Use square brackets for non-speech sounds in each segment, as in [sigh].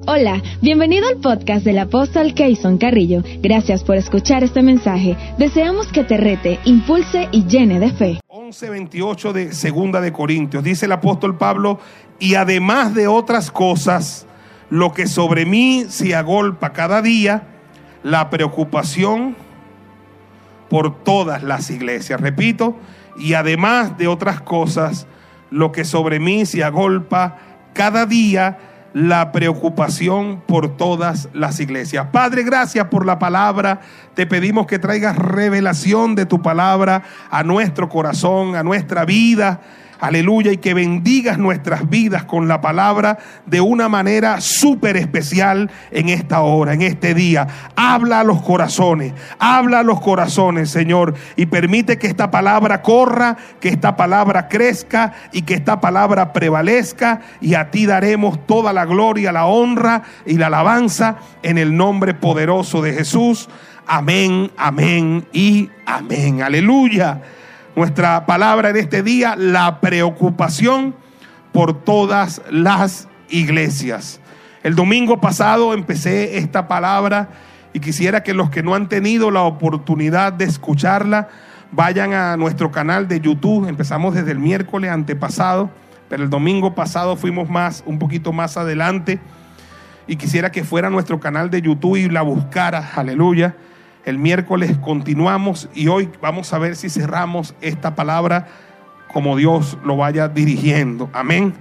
Hola, bienvenido al podcast del apóstol Keyson Carrillo. Gracias por escuchar este mensaje. Deseamos que te rete, impulse y llene de fe. 11:28 de Segunda de Corintios. Dice el apóstol Pablo, y además de otras cosas, lo que sobre mí se agolpa cada día, la preocupación por todas las iglesias. Repito, y además de otras cosas, lo que sobre mí se agolpa cada día, la preocupación por todas las iglesias. Padre, gracias por la palabra. Te pedimos que traigas revelación de tu palabra a nuestro corazón, a nuestra vida aleluya, y que bendigas nuestras vidas con la palabra de una manera súper especial en esta hora, en este día. Habla a los corazones, habla a los corazones, Señor, y permite que esta palabra corra, que esta palabra crezca y que esta palabra prevalezca, y a ti daremos toda la gloria, la honra y la alabanza en el nombre poderoso de Jesús. Amén, amén y amén. Aleluya. Nuestra palabra en este día, la preocupación por todas las iglesias. El domingo pasado empecé esta palabra y quisiera que los que no han tenido la oportunidad de escucharla vayan a nuestro canal de YouTube. Empezamos desde el miércoles antepasado, pero el domingo pasado fuimos más, un poquito más adelante. Y quisiera que fuera nuestro canal de YouTube y la buscara, aleluya el miércoles continuamos y hoy vamos a ver si cerramos esta palabra como Dios lo vaya dirigiendo. Amén.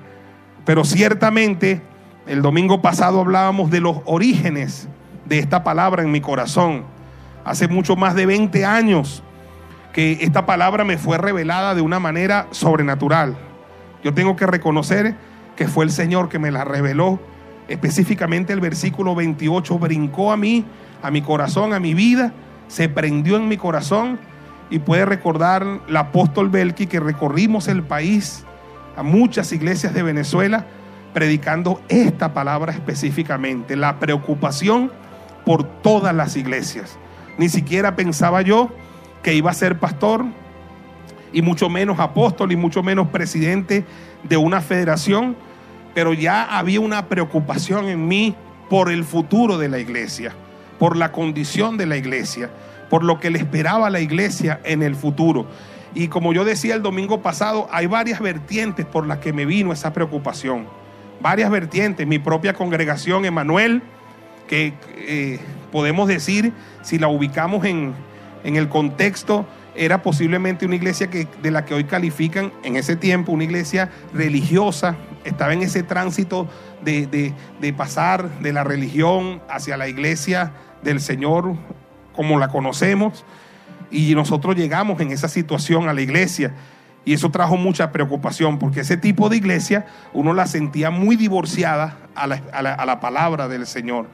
Pero ciertamente el domingo pasado hablábamos de los orígenes de esta palabra en mi corazón. Hace mucho más de 20 años que esta palabra me fue revelada de una manera sobrenatural. Yo tengo que reconocer que fue el Señor que me la reveló. Específicamente el versículo 28 brincó a mí a mi corazón, a mi vida, se prendió en mi corazón y puede recordar el apóstol Belki que recorrimos el país a muchas iglesias de Venezuela predicando esta palabra específicamente, la preocupación por todas las iglesias. Ni siquiera pensaba yo que iba a ser pastor y mucho menos apóstol y mucho menos presidente de una federación, pero ya había una preocupación en mí por el futuro de la iglesia por la condición de la iglesia, por lo que le esperaba a la iglesia en el futuro. Y como yo decía el domingo pasado, hay varias vertientes por las que me vino esa preocupación. Varias vertientes. Mi propia congregación, Emanuel, que eh, podemos decir, si la ubicamos en, en el contexto, era posiblemente una iglesia que, de la que hoy califican en ese tiempo una iglesia religiosa, estaba en ese tránsito de, de, de pasar de la religión hacia la iglesia del Señor como la conocemos y nosotros llegamos en esa situación a la iglesia y eso trajo mucha preocupación porque ese tipo de iglesia uno la sentía muy divorciada a la, palabra del Señor.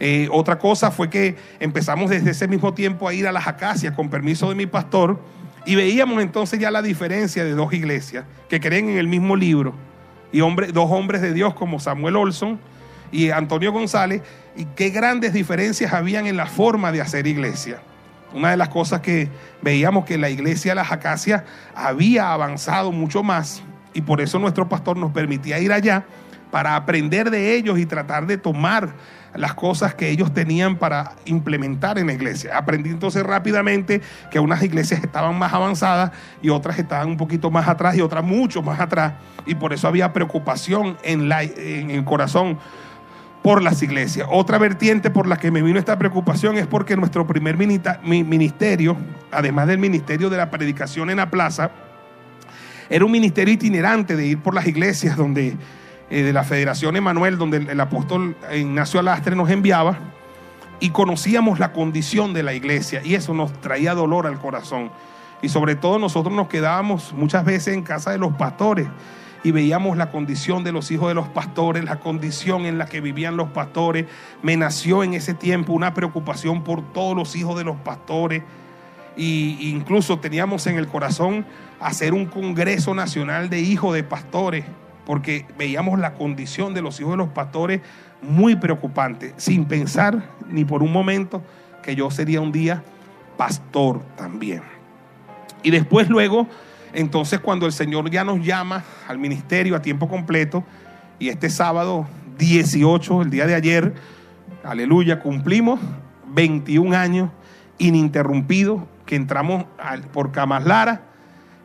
Eh, otra cosa fue que empezamos desde ese mismo tiempo a ir a las acacias con permiso de mi pastor y veíamos entonces ya la diferencia de dos iglesias que creen en el mismo libro y dos hombres de Dios como Samuel Olson y Antonio González, y qué grandes diferencias habían en la forma de hacer iglesia. Una de las cosas que veíamos que la iglesia de las Acacias había avanzado mucho más y por eso nuestro pastor nos permitía ir allá para aprender de ellos y tratar de tomar las cosas que ellos tenían para implementar en la iglesia. Aprendí entonces rápidamente que unas iglesias estaban más avanzadas y otras estaban un poquito más atrás y otras mucho más atrás. Y por eso había preocupación en, la, en el corazón por las iglesias. Otra vertiente por la que me vino esta preocupación es porque nuestro primer ministerio, además del ministerio de la predicación en la plaza, era un ministerio itinerante de ir por las iglesias donde eh, de la Federación Emanuel, donde el, apóstol Ignacio Alastre nos enviaba, y conocíamos la condición de la iglesia, y eso nos traía dolor al corazón. Y sobre todo nosotros nos quedábamos muchas veces en casa de los pastores y veíamos la condición de los hijos de los pastores, la condición en la que vivían los pastores. Me nació en ese tiempo una preocupación por todos los hijos de los pastores. Y incluso teníamos en el corazón hacer un congreso nacional de hijos de pastores, porque veíamos la condición de los hijos de los pastores muy preocupante, sin pensar ni por un momento que yo sería un día pastor también. Y después luego entonces cuando el Señor ya nos llama al ministerio a tiempo completo, y este sábado 18, el día de ayer, aleluya, cumplimos 21 años ininterrumpidos que entramos por Camas Lara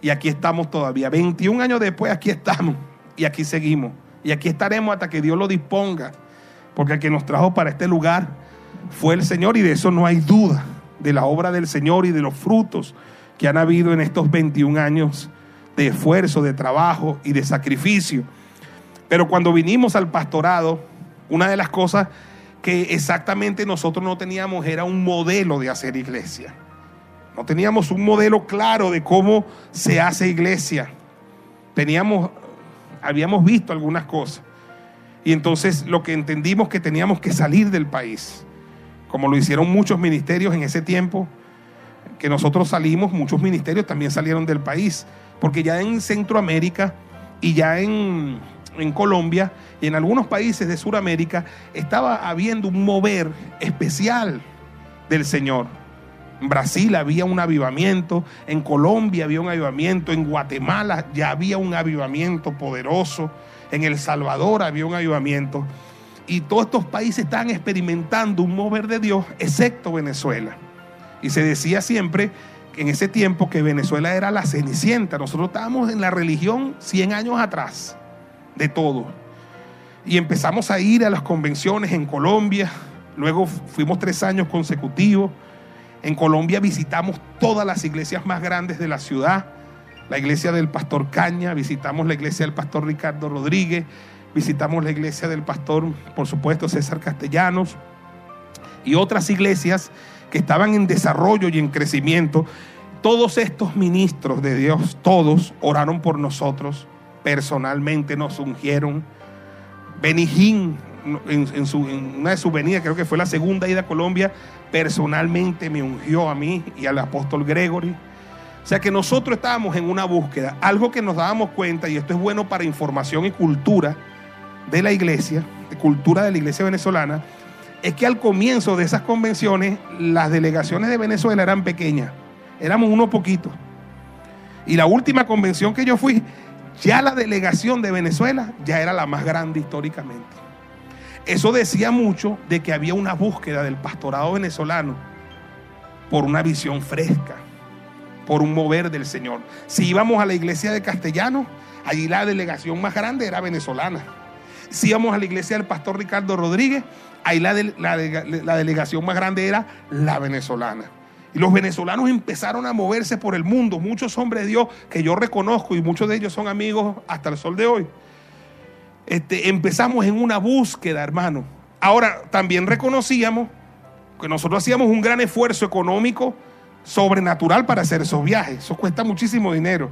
y aquí estamos todavía. 21 años después, aquí estamos y aquí seguimos. Y aquí estaremos hasta que Dios lo disponga. Porque el que nos trajo para este lugar fue el Señor y de eso no hay duda, de la obra del Señor y de los frutos que han habido en estos 21 años de esfuerzo, de trabajo y de sacrificio. Pero cuando vinimos al pastorado, una de las cosas que exactamente nosotros no teníamos era un modelo de hacer iglesia. No teníamos un modelo claro de cómo se hace iglesia. Teníamos, habíamos visto algunas cosas. Y entonces lo que entendimos que teníamos que salir del país, como lo hicieron muchos ministerios en ese tiempo, que nosotros salimos, muchos ministerios también salieron del país, porque ya en Centroamérica y ya en, en Colombia y en algunos países de Sudamérica estaba habiendo un mover especial del Señor. En Brasil había un avivamiento, en Colombia había un avivamiento, en Guatemala ya había un avivamiento poderoso, en El Salvador había un avivamiento. Y todos estos países están experimentando un mover de Dios, excepto Venezuela. Y se decía siempre en ese tiempo que Venezuela era la cenicienta. Nosotros estábamos en la religión 100 años atrás de todo. Y empezamos a ir a las convenciones en Colombia. Luego fuimos tres años consecutivos. En Colombia visitamos todas las iglesias más grandes de la ciudad. La iglesia del pastor Caña, visitamos la iglesia del pastor Ricardo Rodríguez, visitamos la iglesia del pastor, por supuesto, César Castellanos y otras iglesias que estaban en desarrollo y en crecimiento. Todos estos ministros de Dios, todos oraron por nosotros, personalmente nos ungieron. Benijín, en, su, en una de sus venidas, creo que fue la segunda ida a Colombia, personalmente me ungió a mí y al apóstol Gregory. O sea que nosotros estábamos en una búsqueda, algo que nos dábamos cuenta, y esto es bueno para información y cultura de la iglesia, de cultura de la iglesia venezolana, es que al comienzo de esas convenciones las delegaciones de Venezuela eran pequeñas, éramos unos poquitos. Y la última convención que yo fui, ya la delegación de Venezuela ya era la más grande históricamente. Eso decía mucho de que había una búsqueda del pastorado venezolano por una visión fresca, por un mover del Señor. Si íbamos a la iglesia de Castellano, allí la delegación más grande era venezolana. Si íbamos a la iglesia del pastor Ricardo Rodríguez, ahí la, la delegación más grande era la venezolana. Y los venezolanos empezaron a moverse por el mundo. Muchos hombres de Dios que yo reconozco y muchos de ellos son amigos hasta el sol de hoy. Este, empezamos en una búsqueda, hermano. Ahora, también reconocíamos que nosotros hacíamos un gran esfuerzo económico sobrenatural para hacer esos viajes. Eso cuesta muchísimo dinero.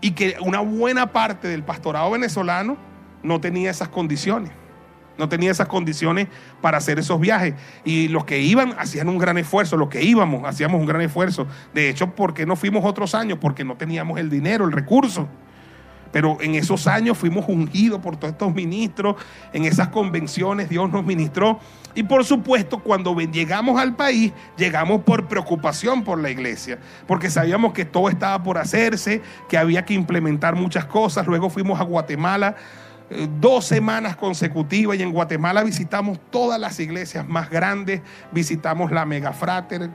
Y que una buena parte del pastorado venezolano no tenía esas condiciones. No tenía esas condiciones para hacer esos viajes. Y los que iban hacían un gran esfuerzo. Los que íbamos hacíamos un gran esfuerzo. De hecho, ¿por qué no fuimos otros años? Porque no teníamos el dinero, el recurso. Pero en esos años fuimos ungidos por todos estos ministros, en esas convenciones Dios nos ministró. Y por supuesto, cuando llegamos al país, llegamos por preocupación por la iglesia, porque sabíamos que todo estaba por hacerse, que había que implementar muchas cosas. Luego fuimos a Guatemala dos semanas consecutivas y en Guatemala visitamos todas las iglesias más grandes, visitamos la Megafrater,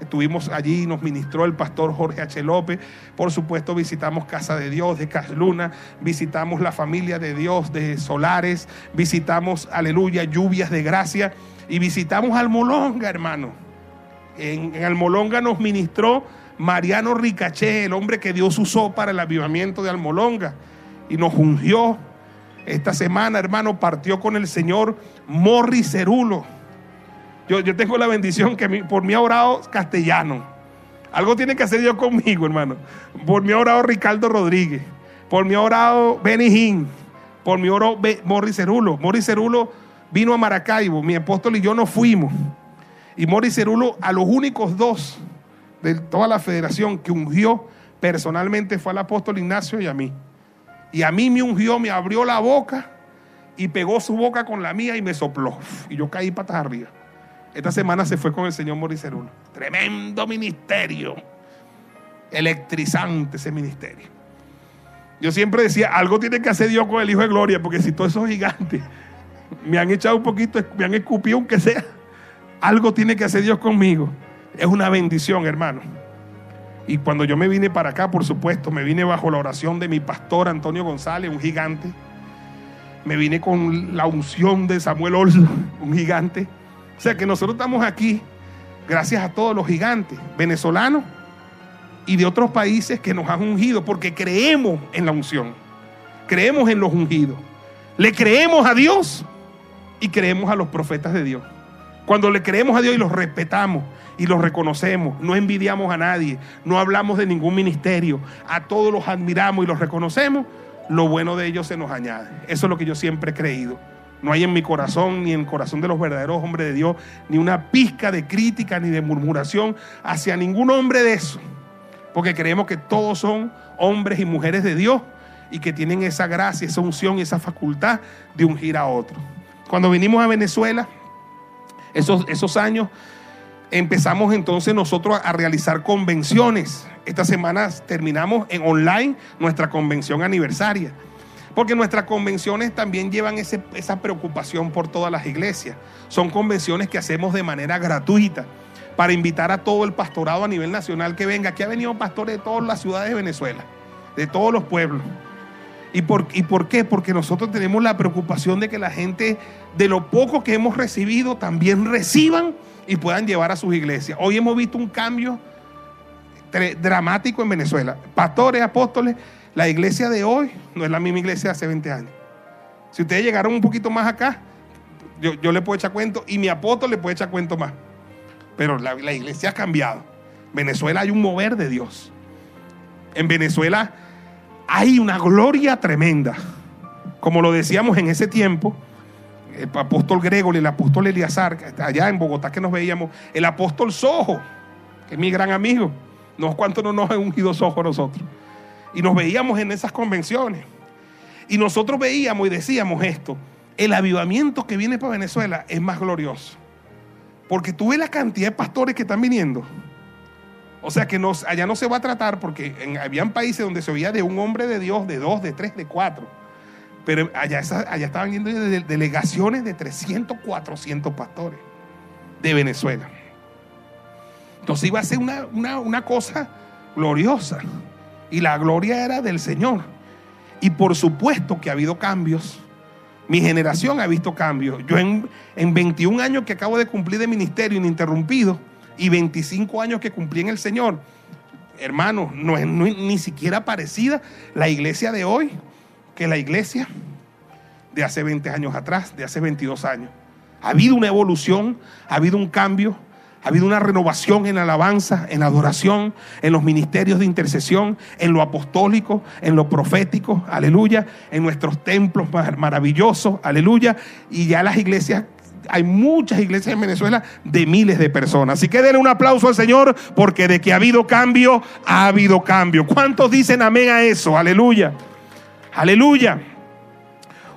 estuvimos allí, nos ministró el pastor Jorge H. López, por supuesto visitamos Casa de Dios de Casluna, visitamos la familia de Dios de Solares, visitamos, aleluya, lluvias de gracia y visitamos Almolonga, hermano. En, en Almolonga nos ministró Mariano Ricaché, el hombre que Dios usó para el avivamiento de Almolonga y nos ungió esta semana, hermano, partió con el Señor Morris Cerulo. Yo, yo tengo la bendición que por mí ha orado castellano. Algo tiene que hacer Dios conmigo, hermano. Por mí ha orado Ricardo Rodríguez. Por mí ha orado Benny Por mí oró Morris Cerulo. Morris Cerulo vino a Maracaibo. Mi apóstol y yo nos fuimos. Y Morris Cerulo, a los únicos dos de toda la federación que ungió personalmente fue al apóstol Ignacio y a mí. Y a mí me ungió, me abrió la boca y pegó su boca con la mía y me sopló. Y yo caí patas arriba. Esta semana se fue con el señor Moricerulo. Tremendo ministerio. Electrizante ese ministerio. Yo siempre decía, algo tiene que hacer Dios con el Hijo de Gloria, porque si todos esos gigantes me han echado un poquito, me han escupido aunque sea. Algo tiene que hacer Dios conmigo. Es una bendición, hermano. Y cuando yo me vine para acá, por supuesto, me vine bajo la oración de mi pastor Antonio González, un gigante. Me vine con la unción de Samuel Olson, [laughs] un gigante. O sea que nosotros estamos aquí gracias a todos los gigantes venezolanos y de otros países que nos han ungido porque creemos en la unción. Creemos en los ungidos. Le creemos a Dios y creemos a los profetas de Dios. Cuando le creemos a Dios y los respetamos y los reconocemos, no envidiamos a nadie, no hablamos de ningún ministerio, a todos los admiramos y los reconocemos, lo bueno de ellos se nos añade. Eso es lo que yo siempre he creído. No hay en mi corazón, ni en el corazón de los verdaderos hombres de Dios, ni una pizca de crítica ni de murmuración hacia ningún hombre de eso. Porque creemos que todos son hombres y mujeres de Dios y que tienen esa gracia, esa unción y esa facultad de ungir a otro. Cuando vinimos a Venezuela, esos, esos años, empezamos entonces nosotros a realizar convenciones. Esta semana terminamos en online nuestra convención aniversaria. Porque nuestras convenciones también llevan esa preocupación por todas las iglesias. Son convenciones que hacemos de manera gratuita para invitar a todo el pastorado a nivel nacional que venga. Aquí ha venido pastores de todas las ciudades de Venezuela, de todos los pueblos. ¿Y por, ¿Y por qué? Porque nosotros tenemos la preocupación de que la gente, de lo poco que hemos recibido, también reciban y puedan llevar a sus iglesias. Hoy hemos visto un cambio dramático en Venezuela. Pastores, apóstoles, la iglesia de hoy no es la misma iglesia de hace 20 años. Si ustedes llegaron un poquito más acá, yo, yo le puedo echar cuento y mi apóstol le puede echar cuento más. Pero la, la iglesia ha cambiado. Venezuela hay un mover de Dios. En Venezuela hay una gloria tremenda. Como lo decíamos en ese tiempo, el apóstol Gregorio, el apóstol Eliazar, allá en Bogotá que nos veíamos, el apóstol Sojo, que es mi gran amigo. No cuánto no nos ha ungido Sojo nosotros. Y nos veíamos en esas convenciones. Y nosotros veíamos y decíamos esto, el avivamiento que viene para Venezuela es más glorioso. Porque tú ves la cantidad de pastores que están viniendo. O sea que allá no se va a tratar porque en, habían países donde se oía de un hombre de Dios, de dos, de tres, de cuatro. Pero allá, allá estaban yendo delegaciones de 300, 400 pastores de Venezuela. Entonces iba a ser una, cosa gloriosa. Y la gloria era del Señor. Y por supuesto que ha habido cambios. Mi generación ha visto cambios. Yo en, en 21 años que acabo de cumplir de ministerio ininterrumpido, y 25 años que cumplí en el Señor, hermano, no es ni siquiera parecida la iglesia de hoy que la iglesia de hace 20 años atrás, de hace 22 años. Ha habido una evolución, ha habido un cambio, ha habido una renovación en la alabanza, en adoración, en los ministerios de intercesión, en lo apostólico, en lo profético, aleluya, en nuestros templos maravillosos, aleluya, y ya las iglesias hay muchas iglesias en Venezuela de miles de personas. Así que denle un aplauso al Señor porque de que ha habido cambio, ha habido cambio. ¿Cuántos dicen amén a eso? Aleluya. Aleluya.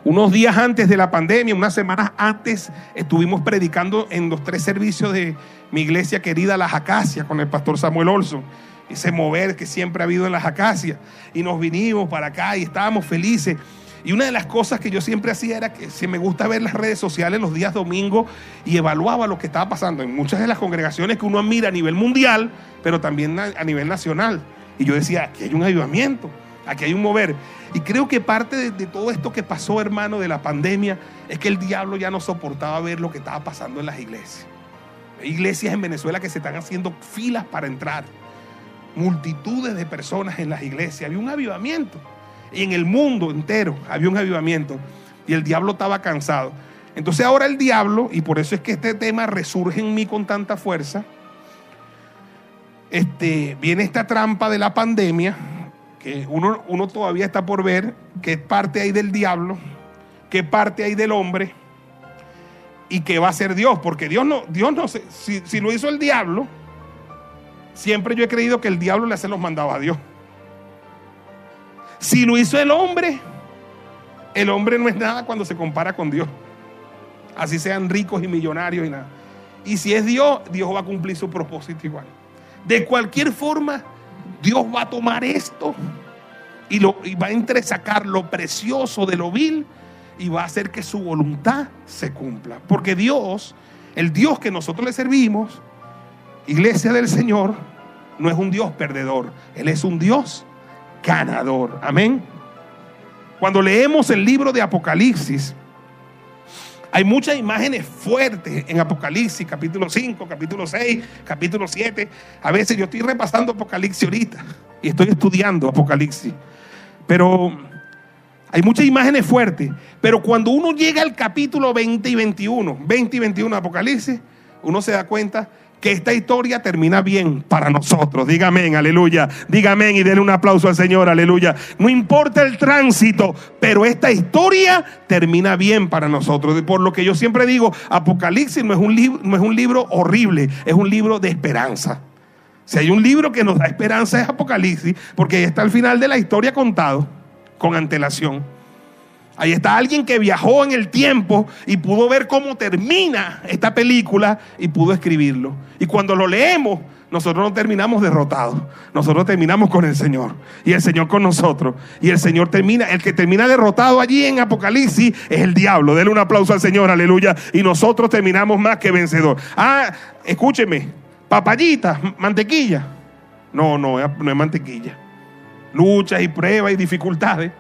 Unos días antes de la pandemia, unas semanas antes, estuvimos predicando en los tres servicios de mi iglesia querida, Las Acacias, con el pastor Samuel Olson. Ese mover que siempre ha habido en Las Acacias. Y nos vinimos para acá y estábamos felices. Y una de las cosas que yo siempre hacía era que si me gusta ver las redes sociales los días domingos y evaluaba lo que estaba pasando en muchas de las congregaciones que uno admira a nivel mundial, pero también a nivel nacional. Y yo decía, aquí hay un avivamiento, aquí hay un mover. Y creo que parte de, todo esto que pasó, hermano, de la pandemia, es que el diablo ya no soportaba ver lo que estaba pasando en las iglesias. Hay iglesias en Venezuela que se están haciendo filas para entrar. Multitudes de personas en las iglesias. Había un avivamiento. Y en el mundo entero había un avivamiento y el diablo estaba cansado. Entonces ahora el diablo, y por eso es que este tema resurge en mí con tanta fuerza, este, viene esta trampa de la pandemia, que uno, uno todavía está por ver qué parte hay del diablo, qué parte hay del hombre y qué va a ser Dios, porque Dios no, Dios no si, si lo hizo el diablo, siempre yo he creído que el diablo le hace los mandados a Dios. Si lo hizo el hombre, el hombre no es nada cuando se compara con Dios. Así sean ricos y millonarios y nada. Y si es Dios, Dios va a cumplir su propósito igual. De cualquier forma, Dios va a tomar esto y, lo, va a entresacar lo precioso de lo vil y va a hacer que su voluntad se cumpla. Porque Dios, el Dios que nosotros le servimos, iglesia del Señor, no es un Dios perdedor, Él es un Dios ganador. Amén. Cuando leemos el libro de Apocalipsis, hay muchas imágenes fuertes en Apocalipsis, capítulo 5, capítulo 6, capítulo 7. A veces yo estoy repasando Apocalipsis ahorita y estoy estudiando Apocalipsis. Pero hay muchas imágenes fuertes. Pero cuando uno llega al capítulo 20 y 21, 20 y 21 de Apocalipsis, uno se da cuenta que esta historia termina bien para nosotros. Dígame, aleluya. Dígame y denle un aplauso al Señor, aleluya. No importa el tránsito, pero esta historia termina bien para nosotros. Por lo que yo siempre digo, Apocalipsis no es un, libro, no es un libro horrible, es un libro de esperanza. Si hay un libro que nos da esperanza es Apocalipsis, porque está al final de la historia contado con antelación. Ahí está alguien que viajó en el tiempo y pudo ver cómo termina esta película y pudo escribirlo. Y cuando lo leemos, nosotros no terminamos derrotados. Nosotros terminamos con el Señor. Y el Señor con nosotros. Y el Señor termina, el que termina derrotado allí en Apocalipsis es el diablo. Denle un aplauso al Señor, aleluya. Y nosotros terminamos más que vencedor. Ah, escúcheme, papayita, mantequilla. No, no, no es mantequilla. Luchas y pruebas y dificultades.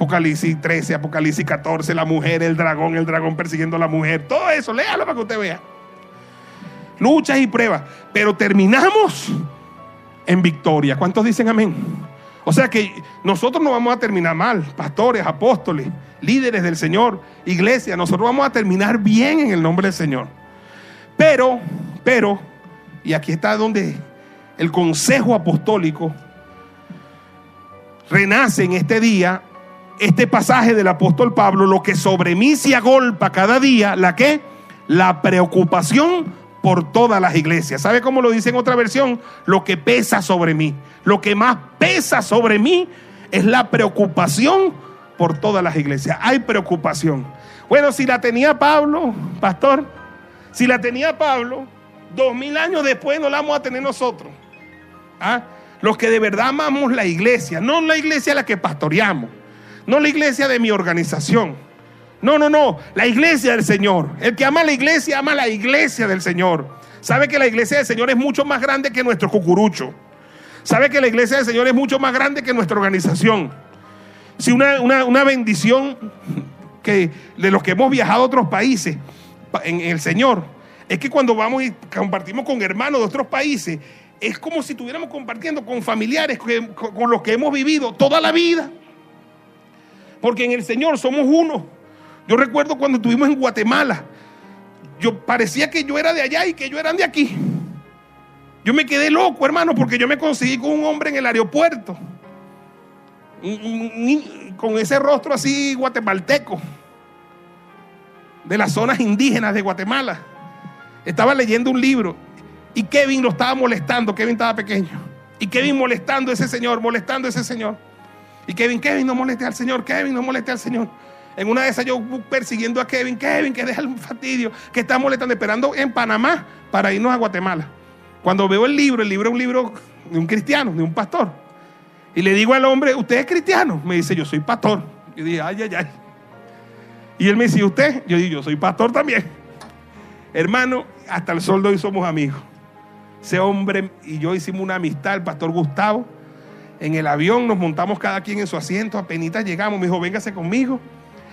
Apocalipsis 13, Apocalipsis 14, la mujer, el dragón, el dragón persiguiendo a la mujer. Todo eso, léalo para que usted vea. Luchas y pruebas. Pero terminamos en victoria. ¿Cuántos dicen amén? O sea que nosotros no vamos a terminar mal, pastores, apóstoles, líderes del Señor, iglesia, nosotros vamos a terminar bien en el nombre del Señor. Pero, pero, y aquí está donde el consejo apostólico renace en este día este pasaje del apóstol Pablo, lo que sobre mí se agolpa cada día, ¿la qué? La preocupación por todas las iglesias. ¿Sabe cómo lo dice en otra versión? Lo que pesa sobre mí. Lo que más pesa sobre mí es la preocupación por todas las iglesias. Hay preocupación. Bueno, si la tenía Pablo, pastor, si la tenía Pablo, dos mil años después no la vamos a tener nosotros. ¿Ah? Los que de verdad amamos la iglesia, no la iglesia a la que pastoreamos no la iglesia de mi organización. No, no, no. La iglesia del Señor. El que ama la iglesia, ama la iglesia del Señor. Sabe que la iglesia del Señor es mucho más grande que nuestro cucurucho. Sabe que la iglesia del Señor es mucho más grande que nuestra organización. Si una, bendición que de los que hemos viajado a otros países en el Señor, es que cuando vamos y compartimos con hermanos de otros países, es como si estuviéramos compartiendo con familiares con los que hemos vivido toda la vida. Porque en el Señor somos uno. Yo recuerdo cuando estuvimos en Guatemala. Yo parecía que yo era de allá y que yo era de aquí. Yo me quedé loco, hermano, porque yo me conseguí con un hombre en el aeropuerto. Con ese rostro así guatemalteco. De las zonas indígenas de Guatemala. Estaba leyendo un libro y Kevin lo estaba molestando. Kevin estaba pequeño. Y Kevin molestando a ese señor, molestando a ese señor. Y Kevin, Kevin, no moleste al Señor, Kevin, no moleste al Señor. En una de esas yo persiguiendo a Kevin, Kevin, que deja el fastidio, que está molestando, esperando en Panamá para irnos a Guatemala. Cuando veo el libro, el libro es un libro de un cristiano, de un pastor. Y le digo al hombre, ¿usted es cristiano? Me dice, yo soy pastor. Y dije, ay, ay, ay. Y él me dice, ¿usted? Yo digo, yo soy pastor también. Hermano, hasta el sol de hoy somos amigos. Ese hombre y yo hicimos una amistad, el pastor Gustavo en el avión, nos montamos cada quien en su asiento, apenas llegamos, me dijo, véngase conmigo.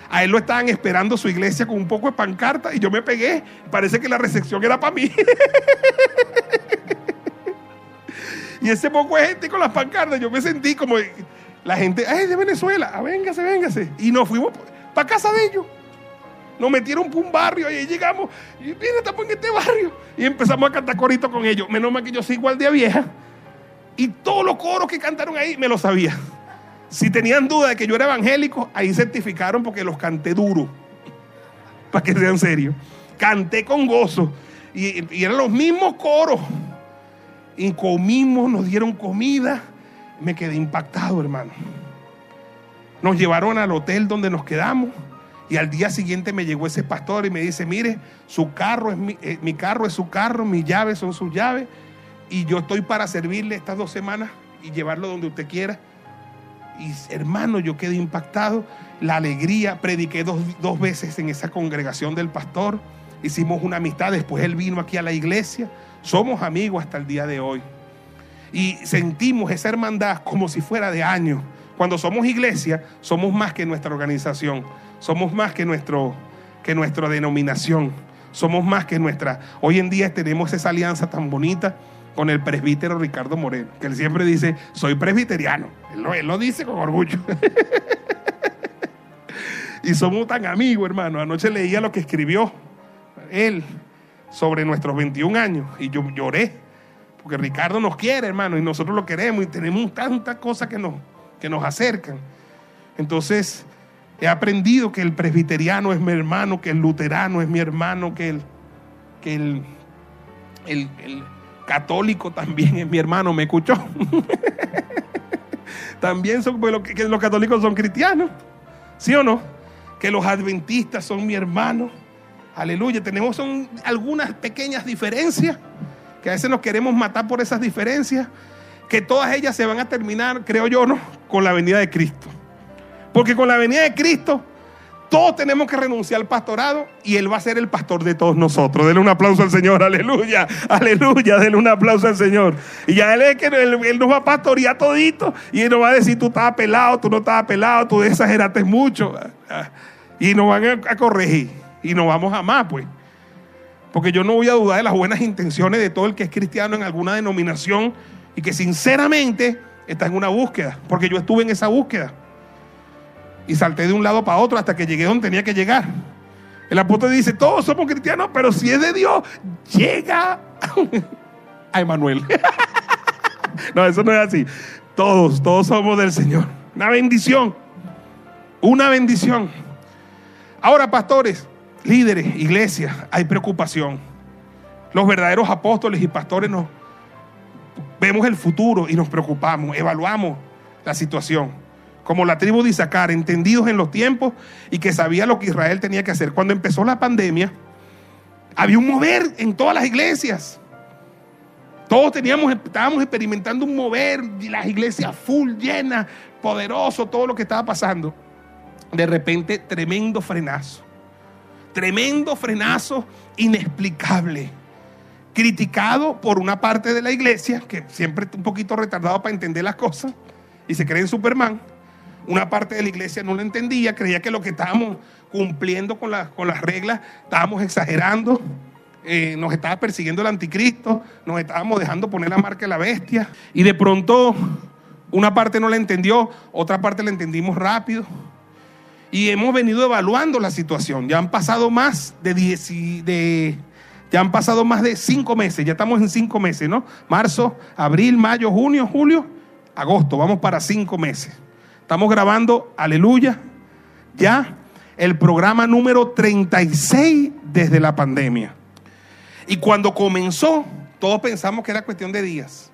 A él lo estaban esperando su iglesia con un poco de pancarta y yo me pegué. Parece que la recepción era para mí. [laughs] y ese poco de gente con las pancartas, yo me sentí como la gente, ay, de Venezuela, ah, véngase, véngase. Y nos fuimos para casa de ellos. Nos metieron por un barrio y ahí llegamos. Y mira, estamos en este barrio. Y empezamos a cantar corito con ellos. Menos mal que yo soy igual de vieja. Y todos los coros que cantaron ahí me lo sabía. Si tenían duda de que yo era evangélico, ahí certificaron porque los canté duro. Para que sean serios. Canté con gozo. Y, eran los mismos coros. Y comimos, nos dieron comida. Me quedé impactado, hermano. Nos llevaron al hotel donde nos quedamos. Y al día siguiente me llegó ese pastor y me dice, mire, su carro es mi, eh, mi carro es su carro, mis llaves son sus llaves y yo estoy para servirle estas dos semanas y llevarlo donde usted quiera. Y hermano, yo quedé impactado. La alegría, prediqué dos, dos veces en esa congregación del pastor. Hicimos una amistad, después él vino aquí a la iglesia. Somos amigos hasta el día de hoy. Y sentimos esa hermandad como si fuera de años. Cuando somos iglesia, somos más que nuestra organización. Somos más que, nuestro, que nuestra denominación. Somos más que nuestra. Hoy en día tenemos esa alianza tan bonita con el presbítero Ricardo Moreno, que él siempre dice, soy presbiteriano. Él lo, dice con orgullo. [laughs] y somos tan amigos, hermano. Anoche leía lo que escribió él sobre nuestros 21 años y yo lloré, porque Ricardo nos quiere, hermano, y nosotros lo queremos y tenemos tantas cosas que nos, que nos acercan. Entonces, he aprendido que el presbiteriano es mi hermano, que el luterano es mi hermano, que el, que el, el católico también es mi hermano, ¿me escuchó? [laughs] también son, pues, los católicos son cristianos, ¿sí o no? Que los adventistas son mi hermano. Aleluya, tenemos son algunas pequeñas diferencias, que a veces nos queremos matar por esas diferencias, que todas ellas se van a terminar, creo yo, ¿no? Con la venida de Cristo. Porque con la venida de Cristo, todos tenemos que renunciar al pastorado y Él va a ser el pastor de todos nosotros. Denle un aplauso al Señor, aleluya, aleluya, denle un aplauso al Señor. Y ya Él es que Él, nos va a pastorear todito y Él nos va a decir, tú estabas pelado, tú no estabas pelado, tú exageraste mucho. Y nos van a, corregir y nos vamos a amar, pues. Porque yo no voy a dudar de las buenas intenciones de todo el que es cristiano en alguna denominación y que sinceramente está en una búsqueda, porque yo estuve en esa búsqueda y salté de un lado para otro hasta que llegué donde tenía que llegar. El apóstol dice, todos somos cristianos, pero si es de Dios, llega [laughs] a Emanuel. [laughs] no, eso no es así. Todos, todos somos del Señor. Una bendición. Una bendición. Ahora, pastores, líderes, iglesias, hay preocupación. Los verdaderos apóstoles y pastores nos vemos el futuro y nos preocupamos, evaluamos la situación como la tribu de Isaacar, entendidos en los tiempos y que sabía lo que Israel tenía que hacer. Cuando empezó la pandemia, había un mover en todas las iglesias. Todos teníamos, estábamos experimentando un mover, las iglesias full, llenas, poderoso, todo lo que estaba pasando. De repente, tremendo frenazo. Tremendo frenazo inexplicable. Criticado por una parte de la iglesia, que siempre un poquito retardado para entender las cosas, y se cree en Superman una parte de la iglesia no lo entendía, creía que lo que estábamos cumpliendo con, con las reglas, estábamos exagerando, eh, nos estaba persiguiendo el anticristo, nos estábamos dejando poner la marca de la bestia. Y de pronto una parte no la entendió, otra parte la entendimos rápido. Y hemos venido evaluando la situación. Ya han pasado más de 10 de ya han pasado más de cinco meses, ya estamos en cinco meses, ¿no? Marzo, abril, mayo, junio, julio, agosto, vamos para cinco meses. Estamos grabando, aleluya, ya el programa número 36 desde la pandemia. Y cuando comenzó, todos pensamos que era cuestión de días.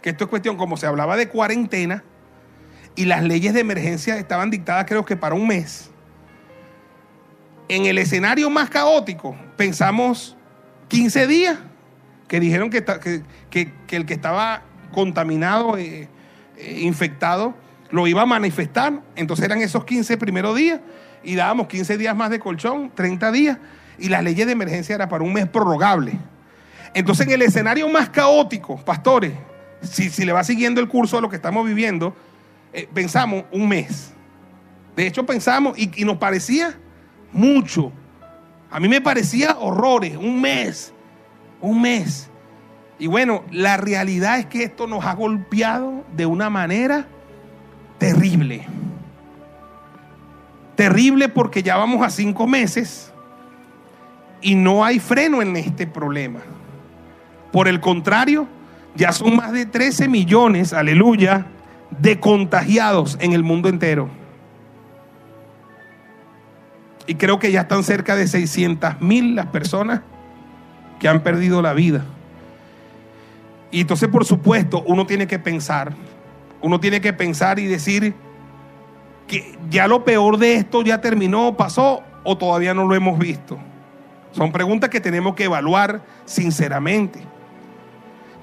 Que esto es cuestión, como se hablaba de cuarentena y las leyes de emergencia estaban dictadas creo que para un mes. En el escenario más caótico, pensamos 15 días, que dijeron que, el que estaba contaminado, eh, eh, infectado, lo iba a manifestar. Entonces eran esos 15 primeros días y dábamos 15 días más de colchón, 30 días, y la ley de emergencia era para un mes prorrogable. Entonces en el escenario más caótico, pastores, si, si le va siguiendo el curso de lo que estamos viviendo, eh, pensamos un mes. De hecho pensamos y, y nos parecía mucho. A mí me parecía horrores, un mes, un mes. Y bueno, la realidad es que esto nos ha golpeado de una manera terrible. Terrible porque ya vamos a cinco meses y no hay freno en este problema. Por el contrario, ya son más de 13 millones, aleluya, de contagiados en el mundo entero. Y creo que ya están cerca de 600 mil las personas que han perdido la vida. Y entonces, por supuesto, uno tiene que pensar uno tiene que pensar y decir que ya lo peor de esto ya terminó, pasó o todavía no lo hemos visto. Son preguntas que tenemos que evaluar sinceramente.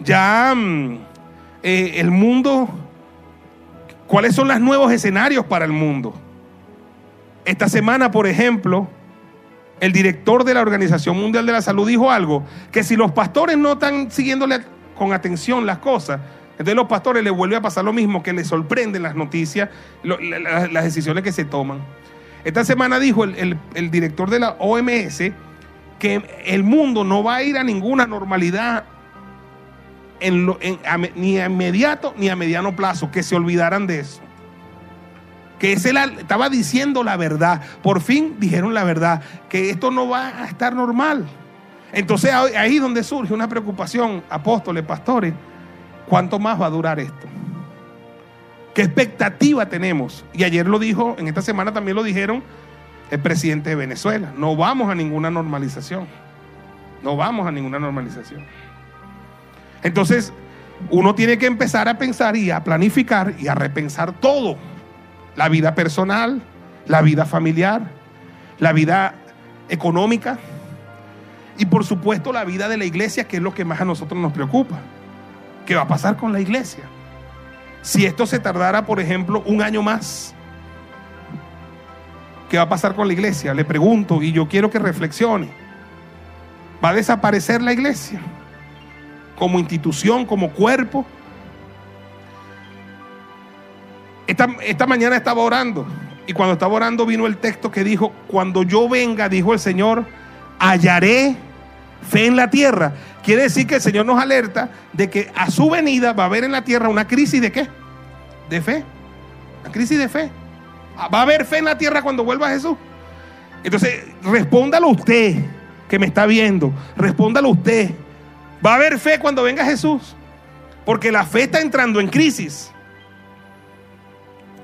Ya mm, eh, el mundo ¿Cuáles son los nuevos escenarios para el mundo? Esta semana, por ejemplo, el director de la Organización Mundial de la Salud dijo algo, que si los pastores no están siguiéndole con atención las cosas, entonces los pastores les vuelve a pasar lo mismo, que les sorprenden las noticias, las decisiones que se toman. Esta semana dijo el, director de la OMS que el mundo no va a ir a ninguna normalidad ni a inmediato ni a mediano plazo, que se olvidaran de eso que ese estaba diciendo la verdad. Por fin dijeron la verdad, que esto no va a estar normal. Entonces ahí es donde surge una preocupación, apóstoles, pastores, ¿cuánto más va a durar esto? ¿Qué expectativa tenemos? Y ayer lo dijo, en esta semana también lo dijeron el presidente de Venezuela. No vamos a ninguna normalización. No vamos a ninguna normalización. Entonces, uno tiene que empezar a pensar y a planificar y a repensar todo la vida personal, la vida familiar, la vida económica y por supuesto la vida de la iglesia, que es lo que más a nosotros nos preocupa. ¿Qué va a pasar con la iglesia? Si esto se tardara, por ejemplo, un año más, ¿qué va a pasar con la iglesia? Le pregunto y yo quiero que reflexione. ¿Va a desaparecer la iglesia? Como institución, como cuerpo. Esta, mañana estaba orando y cuando estaba orando vino el texto que dijo, cuando yo venga, dijo el Señor, hallaré fe en la tierra. Quiere decir que el Señor nos alerta de que a su venida va a haber en la tierra una crisis de qué? De fe. Una crisis de fe. Va a haber fe en la tierra cuando vuelva Jesús. Entonces, respóndalo usted que me está viendo. Respóndalo usted. Va a haber fe cuando venga Jesús. Porque la fe está entrando en crisis.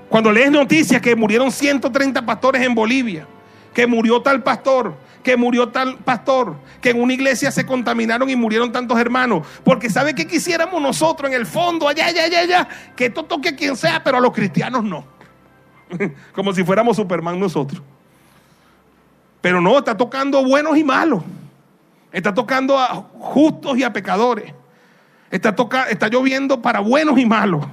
Cuando lees noticias que murieron 130 pastores en Bolivia, que murió tal pastor, que murió tal pastor, que en una iglesia se contaminaron y murieron tantos hermanos, porque sabe que quisiéramos nosotros en el fondo, allá, allá, allá, allá, que esto toque a quien sea, pero a los cristianos no. [laughs] Como si fuéramos Superman nosotros. Pero no, está tocando buenos y malos. Está tocando a justos y a pecadores. Está, toca, está lloviendo para buenos y malos.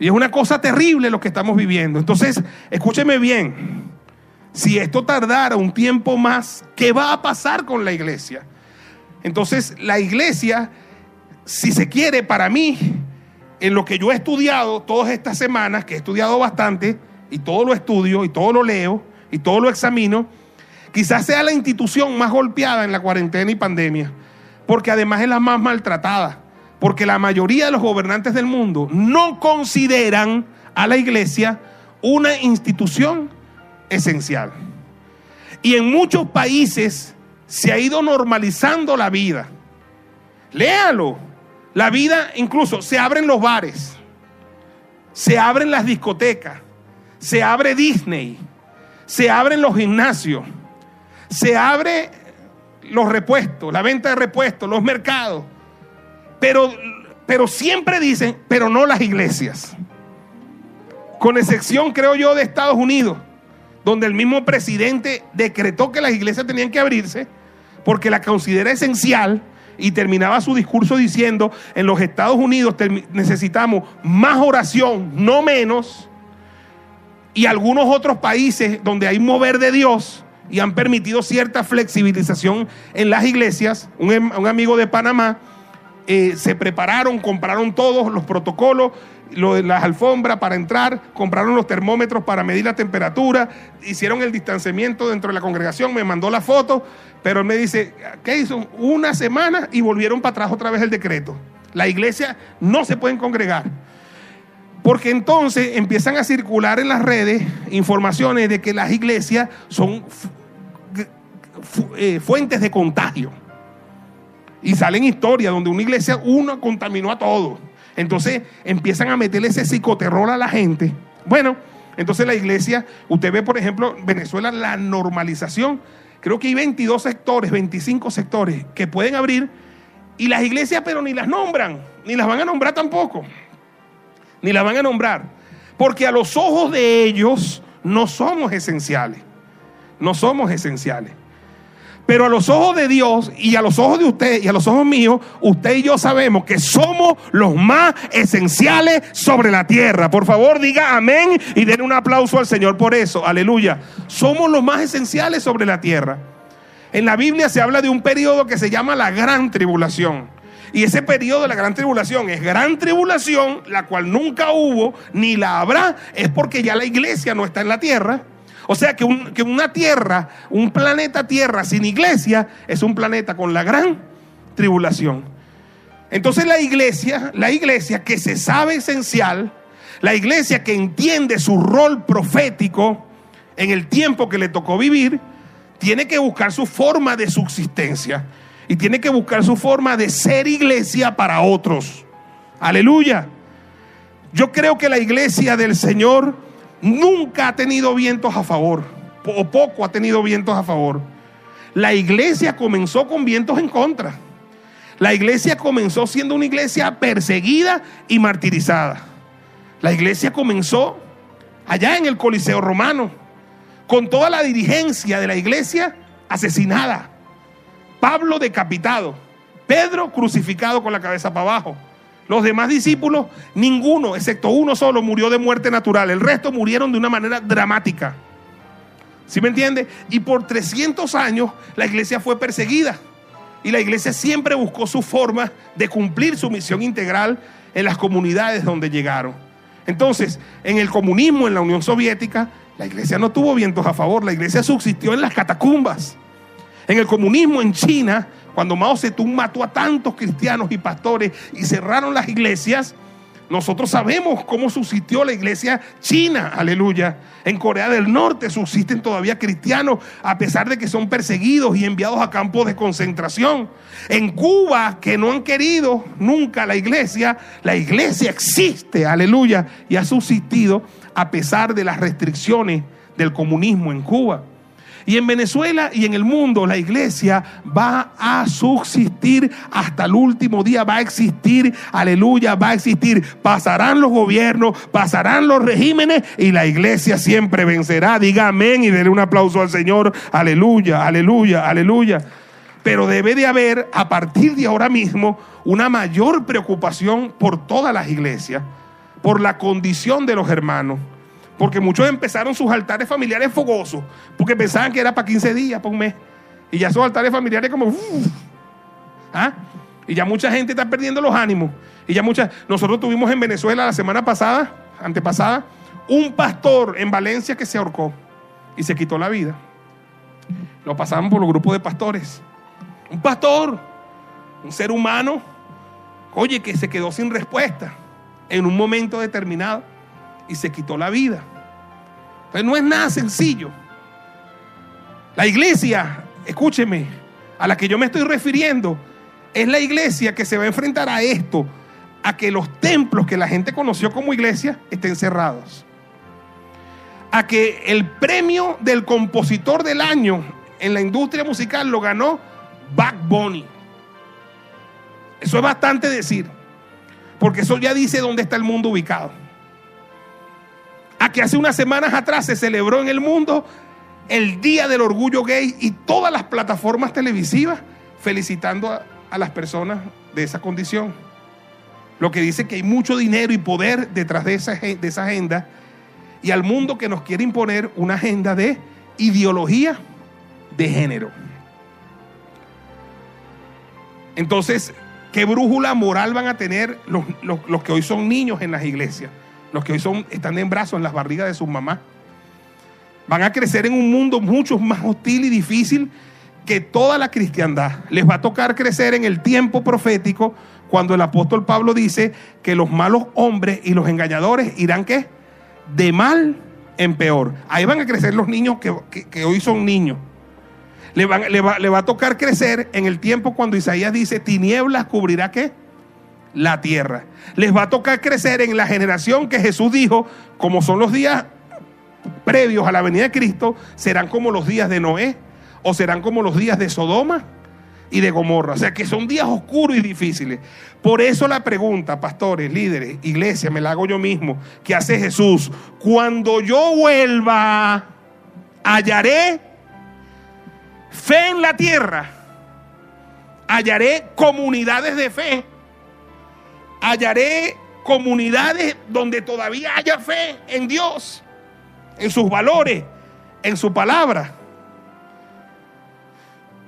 Y es una cosa terrible lo que estamos viviendo. Entonces, escúcheme bien. Si esto tardara un tiempo más, ¿qué va a pasar con la iglesia? Entonces, la iglesia, si se quiere, para mí, en lo que yo he estudiado todas estas semanas, que he estudiado bastante, y todo lo estudio, y todo lo leo, y todo lo examino, quizás sea la institución más golpeada en la cuarentena y pandemia, porque además es la más maltratada. Porque la mayoría de los gobernantes del mundo no consideran a la iglesia una institución esencial. Y en muchos países se ha ido normalizando la vida. Léalo. La vida incluso se abren los bares, se abren las discotecas, se abre Disney, se abren los gimnasios, se abre los repuestos, la venta de repuestos, los mercados. Pero, pero siempre dicen, pero no las iglesias. Con excepción, creo yo, de Estados Unidos, donde el mismo presidente decretó que las iglesias tenían que abrirse porque la considera esencial y terminaba su discurso diciendo, en los Estados Unidos necesitamos más oración, no menos, y algunos otros países donde hay mover de Dios y han permitido cierta flexibilización en las iglesias, un, em, un amigo de Panamá, eh, se prepararon, compraron todos los protocolos, las alfombras para entrar, compraron los termómetros para medir la temperatura, hicieron el distanciamiento dentro de la congregación, me mandó la foto, pero él me dice, ¿qué hizo? Una semana y volvieron para atrás otra vez el decreto. La iglesia no se pueden congregar. Porque entonces empiezan a circular en las redes informaciones de que las iglesias son eh, fuentes de contagio. Y salen historias donde una iglesia, uno contaminó a todos. Entonces empiezan a meterle ese psicoterror a la gente. Bueno, entonces la iglesia, usted ve, por ejemplo, Venezuela, la normalización. Creo que hay 22 sectores, 25 sectores que pueden abrir. Y las iglesias, pero ni las nombran, ni las van a nombrar tampoco. Ni las van a nombrar. Porque a los ojos de ellos no somos esenciales. No somos esenciales. Pero a los ojos de Dios y a los ojos de usted y a los ojos míos, usted y yo sabemos que somos los más esenciales sobre la tierra. Por favor, diga amén y den un aplauso al Señor por eso. Aleluya. Somos los más esenciales sobre la tierra. En la Biblia se habla de un periodo que se llama la gran tribulación. Y ese periodo de la gran tribulación es gran tribulación, la cual nunca hubo ni la habrá, es porque ya la iglesia no está en la tierra o sea que, una tierra, un planeta tierra sin iglesia, es un planeta con la gran tribulación. Entonces la iglesia, la iglesia que se sabe esencial, la iglesia que entiende su rol profético en el tiempo que le tocó vivir, tiene que buscar su forma de subsistencia y tiene que buscar su forma de ser iglesia para otros. Aleluya. Yo creo que la iglesia del Señor nunca ha tenido vientos a favor, o poco ha tenido vientos a favor. La iglesia comenzó con vientos en contra. La iglesia comenzó siendo una iglesia perseguida y martirizada. La iglesia comenzó allá en el Coliseo Romano, con toda la dirigencia de la iglesia asesinada. Pablo decapitado. Pedro crucificado con la cabeza para abajo. Los demás discípulos, ninguno, excepto uno solo, murió de muerte natural. El resto murieron de una manera dramática. ¿Sí me entiende? Y por 300 años la iglesia fue perseguida. Y la iglesia siempre buscó su forma de cumplir su misión integral en las comunidades donde llegaron. Entonces, en el comunismo, en la Unión Soviética, la iglesia no tuvo vientos a favor. La iglesia subsistió en las catacumbas. En el comunismo en China, cuando Mao Zedong mató a tantos cristianos y pastores y cerraron las iglesias, nosotros sabemos cómo subsistió la iglesia china, aleluya. En Corea del Norte subsisten todavía cristianos a pesar de que son perseguidos y enviados a campos de concentración. En Cuba, que no han querido nunca la iglesia, la iglesia existe, aleluya, y ha subsistido a pesar de las restricciones del comunismo en Cuba. Y en Venezuela y en el mundo la iglesia va a subsistir hasta el último día, va a existir, aleluya, va a existir. Pasarán los gobiernos, pasarán los regímenes y la iglesia siempre vencerá. Diga amén y denle un aplauso al Señor. Aleluya, aleluya, aleluya. Pero debe de haber a partir de ahora mismo una mayor preocupación por todas las iglesias, por la condición de los hermanos porque muchos empezaron sus altares familiares fogosos, porque pensaban que era para 15 días, para un mes. Y ya sus altares familiares como... ¿ah? Y ya mucha gente está perdiendo los ánimos. Y ya mucha... Nosotros tuvimos en Venezuela la semana pasada, antepasada, un pastor en Valencia que se ahorcó y se quitó la vida. Lo pasaban por los grupos de pastores. Un pastor, un ser humano, oye, que se quedó sin respuesta en un momento determinado y se quitó la vida. Entonces no es nada sencillo. La iglesia, escúcheme, a la que yo me estoy refiriendo, es la iglesia que se va a enfrentar a esto, a que los templos que la gente conoció como iglesia estén cerrados. A que el premio del compositor del año en la industria musical lo ganó Back Bunny. Eso es bastante decir, porque eso ya dice dónde está el mundo ubicado a que hace unas semanas atrás se celebró en el mundo el Día del Orgullo Gay y todas las plataformas televisivas felicitando a, las personas de esa condición. Lo que dice que hay mucho dinero y poder detrás de esa, de esa agenda y al mundo que nos quiere imponer una agenda de ideología de género. Entonces, ¿qué brújula moral van a tener los, los que hoy son niños en las iglesias? Los que hoy son, están en brazos en las barrigas de sus mamás. Van a crecer en un mundo mucho más hostil y difícil que toda la cristiandad. Les va a tocar crecer en el tiempo profético cuando el apóstol Pablo dice que los malos hombres y los engañadores irán qué? De mal en peor. Ahí van a crecer los niños que, hoy son niños. Le, le, va, le va a tocar crecer en el tiempo cuando Isaías dice, tinieblas cubrirá qué? La tierra. Les va a tocar crecer en la generación que Jesús dijo, como son los días previos a la venida de Cristo, serán como los días de Noé o serán como los días de Sodoma y de Gomorra. O sea que son días oscuros y difíciles. Por eso la pregunta, pastores, líderes, iglesia, me la hago yo mismo, ¿qué hace Jesús? Cuando yo vuelva, hallaré fe en la tierra, hallaré comunidades de fe, hallaré comunidades donde todavía haya fe en Dios, en sus valores, en su palabra.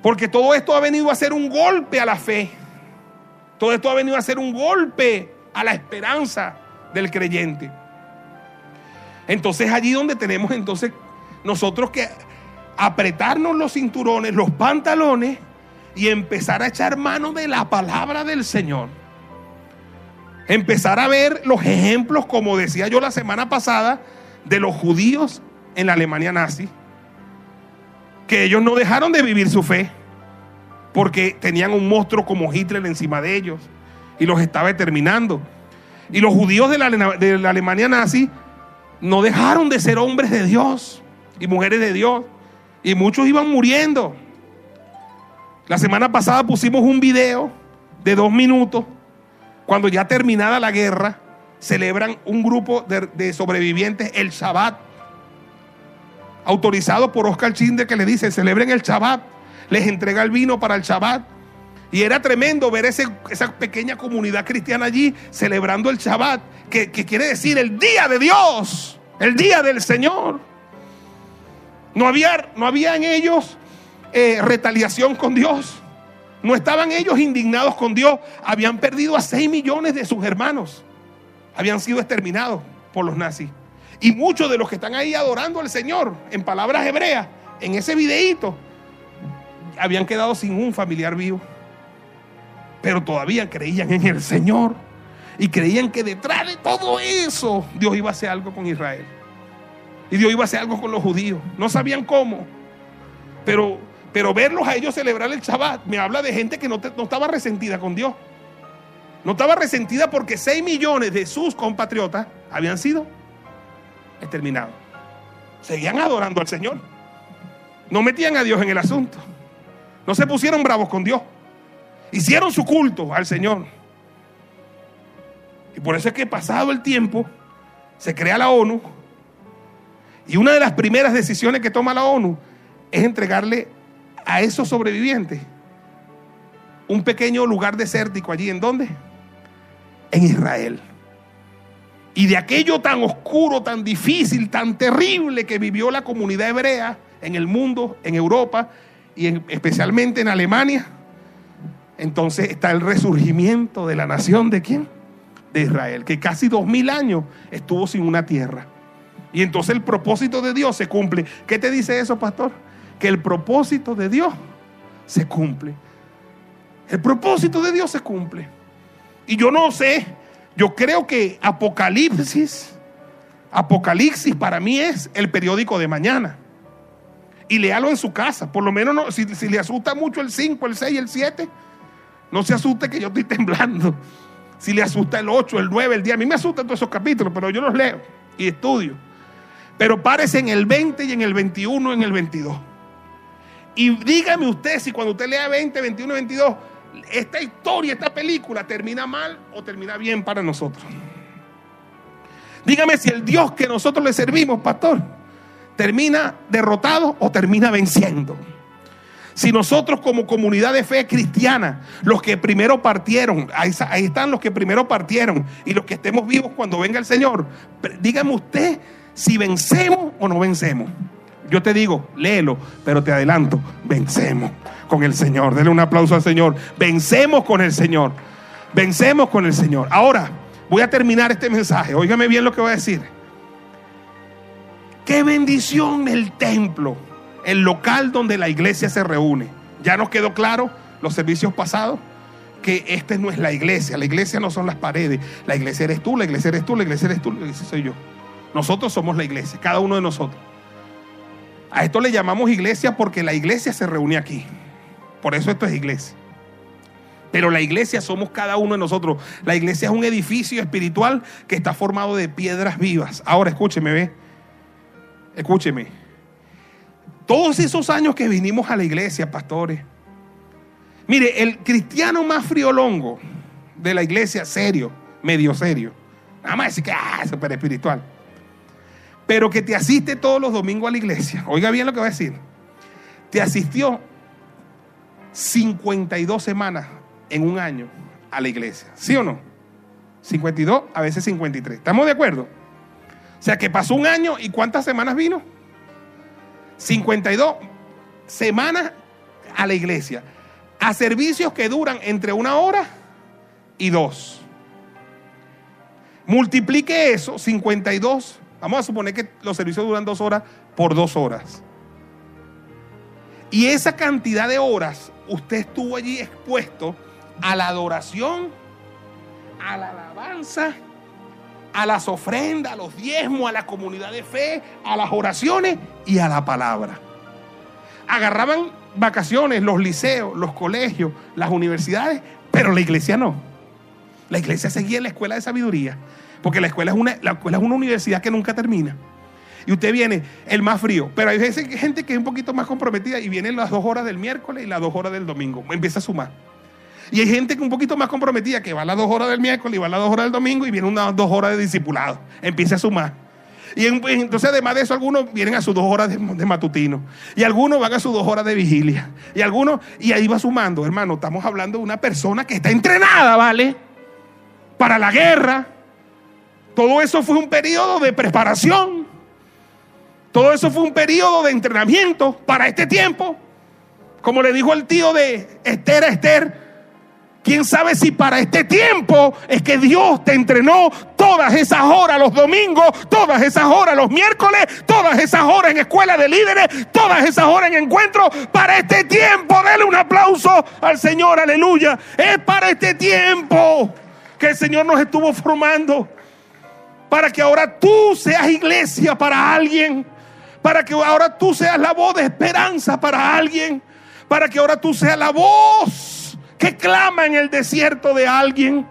Porque todo esto ha venido a ser un golpe a la fe. Todo esto ha venido a ser un golpe a la esperanza del creyente. Entonces allí donde tenemos entonces nosotros que apretarnos los cinturones, los pantalones y empezar a echar mano de la palabra del Señor. Empezar a ver los ejemplos, como decía yo la semana pasada, de los judíos en la Alemania nazi, que ellos no dejaron de vivir su fe, porque tenían un monstruo como Hitler encima de ellos y los estaba exterminando. Y los judíos de la, de la Alemania nazi no dejaron de ser hombres de Dios y mujeres de Dios. Y muchos iban muriendo. La semana pasada pusimos un video de dos minutos. Cuando ya terminada la guerra, celebran un grupo de, sobrevivientes el Shabbat. Autorizado por Oscar Chinde que le dice, celebren el Shabbat. Les entrega el vino para el Shabbat. Y era tremendo ver esa pequeña comunidad cristiana allí celebrando el Shabbat, que, que quiere decir el día de Dios, el día del Señor. No había, no en ellos eh, retaliación con Dios. No estaban ellos indignados con Dios. Habían perdido a 6 millones de sus hermanos. Habían sido exterminados por los nazis. Y muchos de los que están ahí adorando al Señor, en palabras hebreas, en ese videíto, habían quedado sin un familiar vivo. Pero todavía creían en el Señor. Y creían que detrás de todo eso Dios iba a hacer algo con Israel. Y Dios iba a hacer algo con los judíos. No sabían cómo. Pero, pero verlos a ellos celebrar el Shabbat me habla de gente que no, estaba resentida con Dios. No estaba resentida porque 6 millones de sus compatriotas habían sido exterminados. Seguían adorando al Señor. No metían a Dios en el asunto. No se pusieron bravos con Dios. Hicieron su culto al Señor. Y por eso es que pasado el tiempo se crea la ONU y una de las primeras decisiones que toma la ONU es entregarle a esos sobrevivientes un pequeño lugar desértico allí. ¿En dónde? En Israel. Y de aquello tan oscuro, tan difícil, tan terrible que vivió la comunidad hebrea en el mundo, en Europa y especialmente en Alemania, entonces está el resurgimiento de la nación de quién? De Israel, que casi dos mil años estuvo sin una tierra. Y entonces el propósito de Dios se cumple. ¿Qué te dice eso, pastor? Que el propósito de Dios se cumple. El propósito de Dios se cumple. Y yo no sé, yo creo que Apocalipsis, Apocalipsis para mí es el periódico de mañana. Y léalo en su casa. Por lo menos no, si, si le asusta mucho el 5, el 6, el 7, no se asuste que yo estoy [laughs] temblando. Si le asusta el 8, el 9, el 10, a mí me asustan todos esos capítulos, pero yo los leo y estudio. Pero párese en el 20 y en el 21, en el 22. Y dígame usted si cuando usted lea 20, 21 y 22, esta historia, esta película termina mal o termina bien para nosotros. Dígame si el Dios que nosotros le servimos, pastor, termina derrotado o termina venciendo. Si nosotros como comunidad de fe cristiana, los que primero partieron, ahí, están los que primero partieron y los que estemos vivos cuando venga el Señor, dígame usted si vencemos o no vencemos. Yo te digo, léelo, pero te adelanto, vencemos con el Señor. Denle un aplauso al Señor. Vencemos con el Señor. Vencemos con el Señor. Ahora, voy a terminar este mensaje. Óigame bien lo que voy a decir. Qué bendición el templo, el local donde la iglesia se reúne. Ya nos quedó claro los servicios pasados que esta no es la iglesia. La iglesia no son las paredes. La iglesia eres tú, la iglesia eres tú, la iglesia eres tú, la iglesia soy yo. Nosotros somos la iglesia, cada uno de nosotros. A esto le llamamos iglesia porque la iglesia se reúne aquí. Por eso esto es iglesia. Pero la iglesia somos cada uno de nosotros. La iglesia es un edificio espiritual que está formado de piedras vivas. Ahora escúcheme, ve. Escúcheme. Todos esos años que vinimos a la iglesia, pastores. Mire, el cristiano más friolongo de la iglesia, serio, medio serio. Nada más decir que, ah, súper espiritual pero que te asiste todos los domingos a la iglesia, oiga bien lo que voy a decir, te asistió 52 semanas en un año a la iglesia. ¿Sí o no? 52, a veces 53. ¿Estamos de acuerdo? O sea que pasó un año y ¿cuántas semanas vino? 52 semanas a la iglesia. A servicios que duran entre una hora y dos. Multiplique eso, 52. Vamos a suponer que los servicios duran dos horas por dos horas. Y esa cantidad de horas usted estuvo allí expuesto a la adoración, a la alabanza, a las ofrendas, a los diezmos, a la comunidad de fe, a las oraciones y a la palabra. Agarraban vacaciones los liceos, los colegios, las universidades, pero la iglesia no. La iglesia seguía en la escuela de sabiduría, porque la escuela es una, la escuela es una universidad que nunca termina. Y usted viene el más frío, pero hay gente que es un poquito más comprometida y vienen las dos horas del miércoles y las dos horas del domingo. Empieza a sumar. Y hay gente que un poquito más comprometida que va a las dos horas del miércoles y va a las dos horas del domingo y viene unas dos horas de discipulado. Empieza a sumar. Y entonces, además de eso, algunos vienen a sus dos horas de, matutino. Y algunos van a sus dos horas de vigilia. Y algunos, y ahí va sumando, hermano. Estamos hablando de una persona que está entrenada, ¿vale? Para la guerra. Todo eso fue un periodo de preparación. Todo eso fue un periodo de entrenamiento para este tiempo. Como le dijo el tío de Esther a Esther, ¿Quién sabe si para este tiempo es que Dios te entrenó todas esas horas los domingos, todas esas horas los miércoles, todas esas horas en escuela de líderes, todas esas horas en encuentro? Para este tiempo, dele un aplauso al Señor, aleluya. Es para este tiempo que el Señor nos estuvo formando. Para que ahora tú seas iglesia para alguien. Para que ahora tú seas la voz de esperanza para alguien. Para que ahora tú seas la voz que clama en el desierto de alguien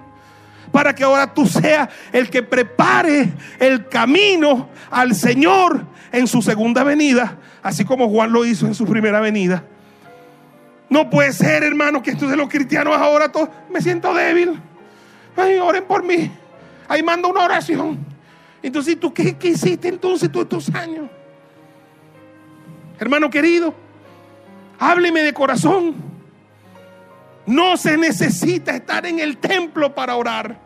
para que ahora tú seas el que prepare el camino al Señor en su segunda venida, así como Juan lo hizo en su primera venida. No puede ser, hermano, que entonces los cristianos ahora me siento débil. Ay, oren por mí. Ahí mando una oración. Entonces, ¿tú qué, qué hiciste entonces todos estos años? Hermano querido, hábleme de corazón. No se necesita estar en el templo para orar.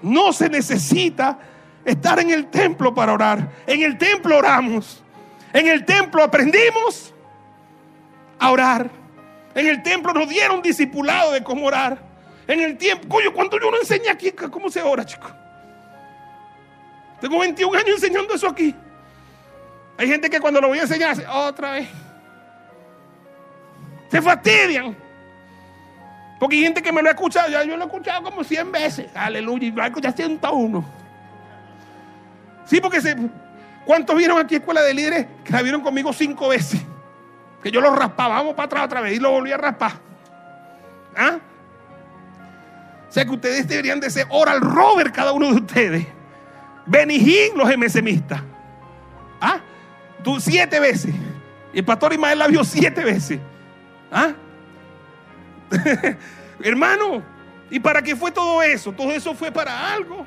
No se necesita estar en el templo para orar. En el templo oramos. En el templo aprendimos a orar. En el templo nos dieron discipulado de cómo orar. En el tiempo, coño, ¿cuánto yo no enseñé aquí cómo se ora, chico? Tengo 21 años enseñando eso aquí. Hay gente que cuando lo voy a enseñar, otra vez. Se fastidian. Porque hay gente que me lo ha escuchado, ya yo lo he escuchado como 100 veces. Aleluya, y lo he escuchado 101. Sí, porque se, ¿cuántos vieron aquí escuela de líderes que la vieron conmigo cinco veces? Que yo lo raspaba, vamos para atrás otra vez y lo volví a raspar. ¿Ah? O sea que ustedes deberían de ser oral Robert cada uno de ustedes. Benijín los MSMistas. ¿Ah? Tú siete veces. El pastor Ismael la vio siete veces. ¿Ah? [laughs] Hermano, ¿y para qué fue todo eso? Todo eso fue para algo.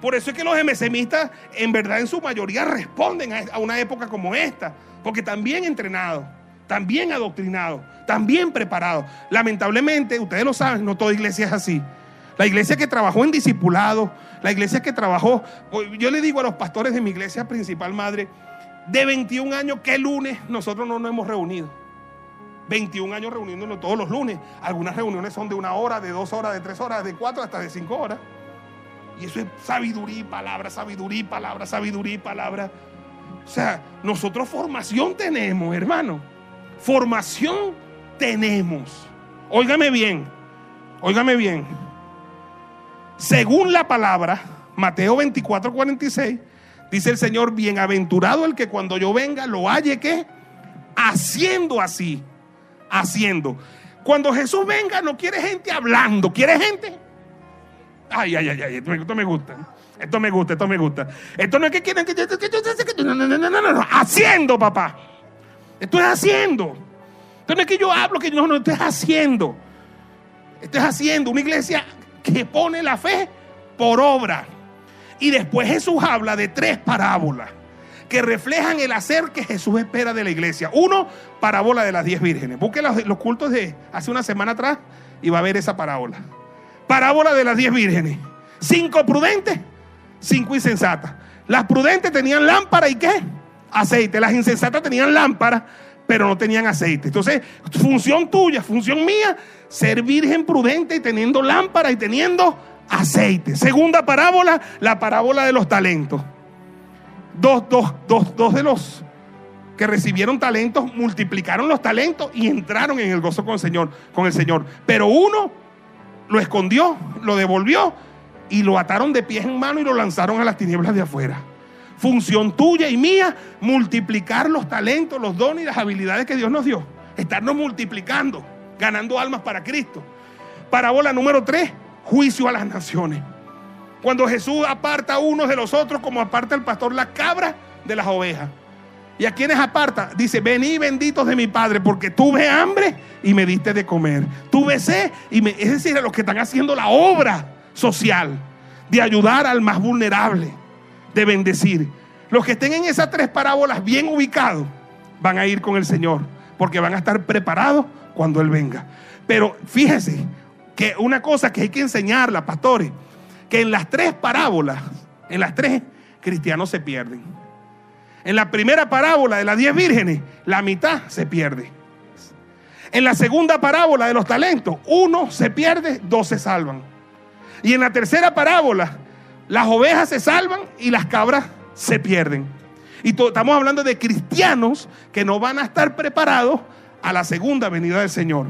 Por eso es que los MSMistas en verdad en su mayoría responden a una época como esta, porque también entrenados, también adoctrinados, también preparados. Lamentablemente, ustedes lo saben, no toda iglesia es así. La iglesia que trabajó en discipulado, la iglesia que trabajó, yo le digo a los pastores de mi iglesia principal madre, de 21 años, ¿qué lunes nosotros no nos hemos reunido? 21 años reuniéndonos todos los lunes. Algunas reuniones son de una hora, de dos horas, de tres horas, de cuatro hasta de cinco horas. Y eso es sabiduría y palabra, sabiduría y palabra, sabiduría y palabra. O sea, nosotros formación tenemos, hermano. Formación tenemos. Óigame bien, óigame bien. Según la palabra, Mateo 24, 46, dice el Señor, bienaventurado el que cuando yo venga lo halle que haciendo así haciendo. Cuando Jesús venga, no quiere gente hablando, quiere gente. Ay, ay, ay, ay, esto me gusta. Esto me gusta, esto me gusta. Esto no es que quieren que. No, no, no, no, no, Haciendo, papá. Esto es haciendo. No es que yo hablo, que no, no, esto es haciendo. Esto es haciendo. Una iglesia que pone la fe por obra. Y después Jesús habla de tres parábolas que reflejan el hacer que Jesús espera de la iglesia. Uno, parábola de las diez vírgenes. Busque los, los cultos de hace una semana atrás y va a ver esa parábola. Parábola de las diez vírgenes. Cinco prudentes, cinco insensatas. Las prudentes tenían lámpara y qué? Aceite. Las insensatas tenían lámpara, pero no tenían aceite. Entonces, función tuya, función mía, ser virgen prudente y teniendo lámpara y teniendo aceite. Segunda parábola, la parábola de los talentos. Dos, dos, dos, dos de los que recibieron talentos multiplicaron los talentos y entraron en el gozo con el Señor, con el Señor. Pero uno lo escondió, lo devolvió y lo ataron de pies en mano y lo lanzaron a las tinieblas de afuera. Función tuya y mía, multiplicar los talentos, los dones y las habilidades que Dios nos dio. Estarnos multiplicando, ganando almas para Cristo. Parábola número 3, juicio a las naciones. Cuando Jesús aparta a unos de los otros, como aparta el pastor la cabra de las ovejas. ¿Y a quienes aparta? Dice, vení benditos de mi Padre, porque tuve hambre y me diste de comer. Tuve sed y me... Es decir, a los que están haciendo la obra social de ayudar al más vulnerable, de bendecir. Los que estén en esas tres parábolas bien ubicados van a ir con el Señor, porque van a estar preparados cuando Él venga. Pero fíjese que una cosa que hay que enseñarla, pastores, que en las tres parábolas, en las tres, cristianos se pierden. En la primera parábola de las diez vírgenes, la mitad se pierde. En la segunda parábola de los talentos, uno se pierde, dos se salvan. Y en la tercera parábola, las ovejas se salvan y las cabras se pierden. Y estamos hablando de cristianos que no van a estar preparados a la segunda venida del Señor.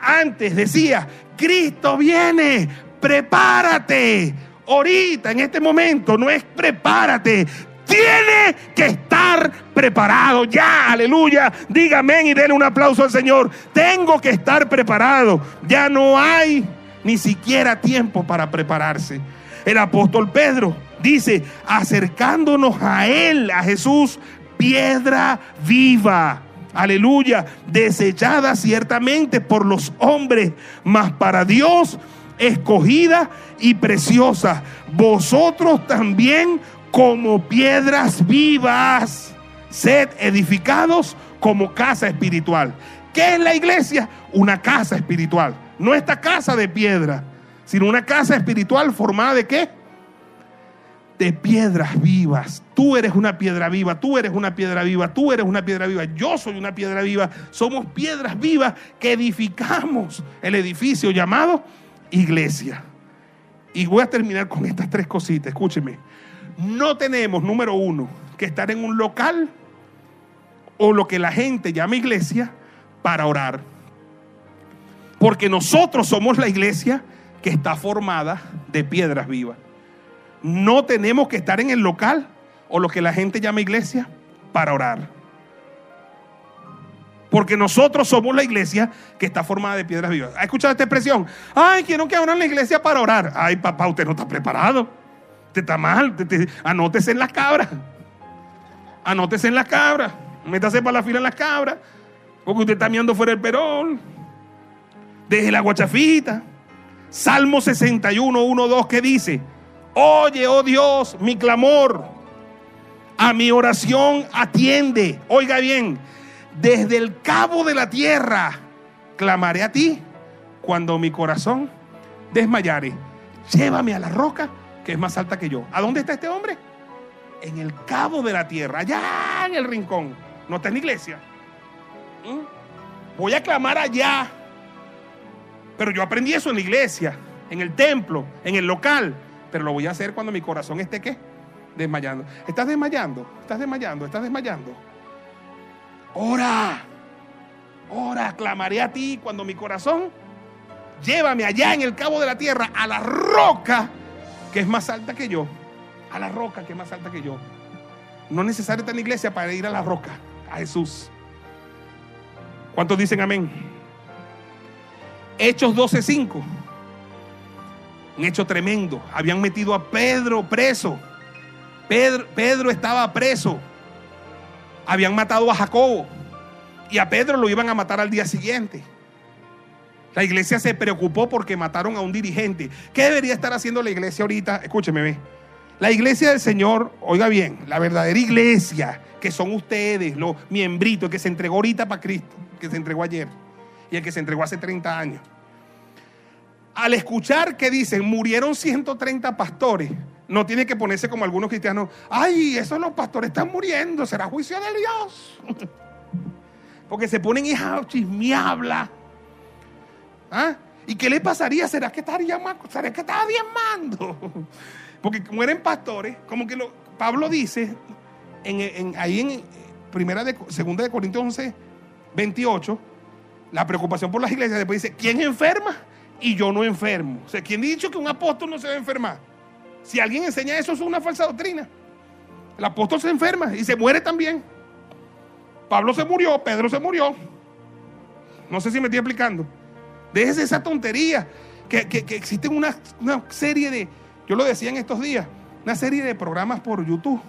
Antes decía, Cristo viene, prepárate. Ahorita, en este momento, no es prepárate, tiene que estar preparado ya, aleluya. Dígame y denle un aplauso al Señor. Tengo que estar preparado. Ya no hay ni siquiera tiempo para prepararse. El apóstol Pedro dice, acercándonos a Él, a Jesús, piedra viva. Aleluya, desechada ciertamente por los hombres, mas para Dios escogida y preciosa. Vosotros también como piedras vivas, sed edificados como casa espiritual. ¿Qué es la iglesia? Una casa espiritual. No esta casa de piedra, sino una casa espiritual formada de qué? De piedras vivas. Tú eres una piedra viva, tú eres una piedra viva, tú eres una piedra viva, yo soy una piedra viva. Somos piedras vivas que edificamos el edificio llamado iglesia. Y voy a terminar con estas tres cositas, escúcheme. No tenemos, número uno, que estar en un local o lo que la gente llama iglesia para orar. Porque nosotros somos la iglesia que está formada de piedras vivas. No tenemos que estar en el local o lo que la gente llama iglesia para orar. Porque nosotros somos la iglesia que está formada de piedras vivas. ¿Ha escuchado esta expresión? Ay, quiero que abran la iglesia para orar. Ay, papá, usted no está preparado. Usted está mal. anótese en las cabras. Anótese en las cabras. Métase para la fila en las cabras. Porque usted está mirando fuera del perón. Deje la guachafita. Salmo 61, 1, 2, que dice: Oye, oh Dios, mi clamor. A mi oración atiende. Oiga bien, desde el cabo de la tierra clamaré a ti cuando mi corazón desmayare. Llévame a la roca que es más alta que yo. ¿A dónde está este hombre? En el cabo de la tierra, allá en el rincón. No está en la iglesia. ¿Mm? Voy a clamar allá. Pero yo aprendí eso en la iglesia, en el templo, en el local. Pero lo voy a hacer cuando mi corazón esté qué? Desmayando. ¿Estás desmayando? ¿Estás desmayando? ¿Estás desmayando? Ora. Ora, clamaré a ti cuando mi corazón llévame allá en el cabo de la tierra a la roca que es más alta que yo, a la roca que es más alta que yo. No es necesario estar en la iglesia para ir a la roca, a Jesús. ¿Cuántos dicen amén? Hechos 12:5. Un hecho tremendo. Habían metido a Pedro preso. Pedro, Pedro estaba preso. Habían matado a Jacobo. Y a Pedro lo iban a matar al día siguiente. La iglesia se preocupó porque mataron a un dirigente. ¿Qué debería estar haciendo la iglesia ahorita? Escúcheme, ve. La iglesia del Señor, oiga bien, la verdadera iglesia, que son ustedes, los miembritos, que se entregó ahorita para Cristo, que se entregó ayer, y el que se entregó hace 30 años. Al escuchar que dicen, murieron 130 pastores, no tiene que ponerse como algunos cristianos, ay, esos los pastores están muriendo, será juicio de Dios. [laughs] Porque se ponen hija chismeabla. ¿Ah? ¿Y qué le pasaría? ¿Será que estaría ¿Será que estaba diezmando? [laughs] Porque mueren pastores, como que lo, Pablo dice en, ahí en primera de, de Corintios 11, 28, la preocupación por las iglesias, después dice, ¿quién enferma? Y yo no enfermo. O sea, ¿quién ha dicho que un apóstol no se debe enfermar? Si alguien enseña eso, es una falsa doctrina. El apóstol se enferma y se muere también. Pablo se murió, Pedro se murió. No sé si me estoy explicando. Déjese esa tontería. Que, que, existen una, una, serie de, yo lo decía en estos días, una serie de programas por YouTube,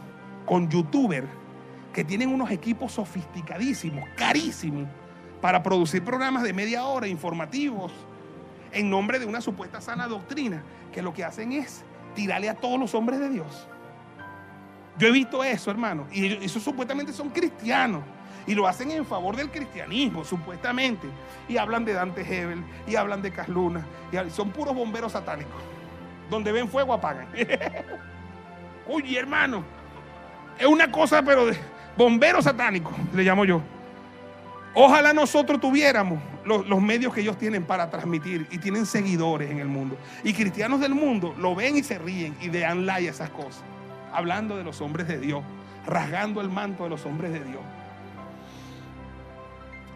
con youtubers, que tienen unos equipos sofisticadísimos, carísimos, para producir programas de media hora, informativos, en nombre de una supuesta sana doctrina, que lo que hacen es tirarle a todos los hombres de Dios. Yo he visto eso, hermano, y esos supuestamente son cristianos. Y lo hacen en favor del cristianismo, supuestamente. Y hablan de Dante Hebel, y hablan de Casluna. Son puros bomberos satánicos. Donde ven fuego apagan. [laughs] Uy, hermano. Es una cosa, pero de bomberos satánicos, le llamo yo. Ojalá nosotros tuviéramos los, medios que ellos tienen para transmitir y tienen seguidores en el mundo. Y cristianos del mundo lo ven y se ríen y dan like a esas cosas. Hablando de los hombres de Dios, rasgando el manto de los hombres de Dios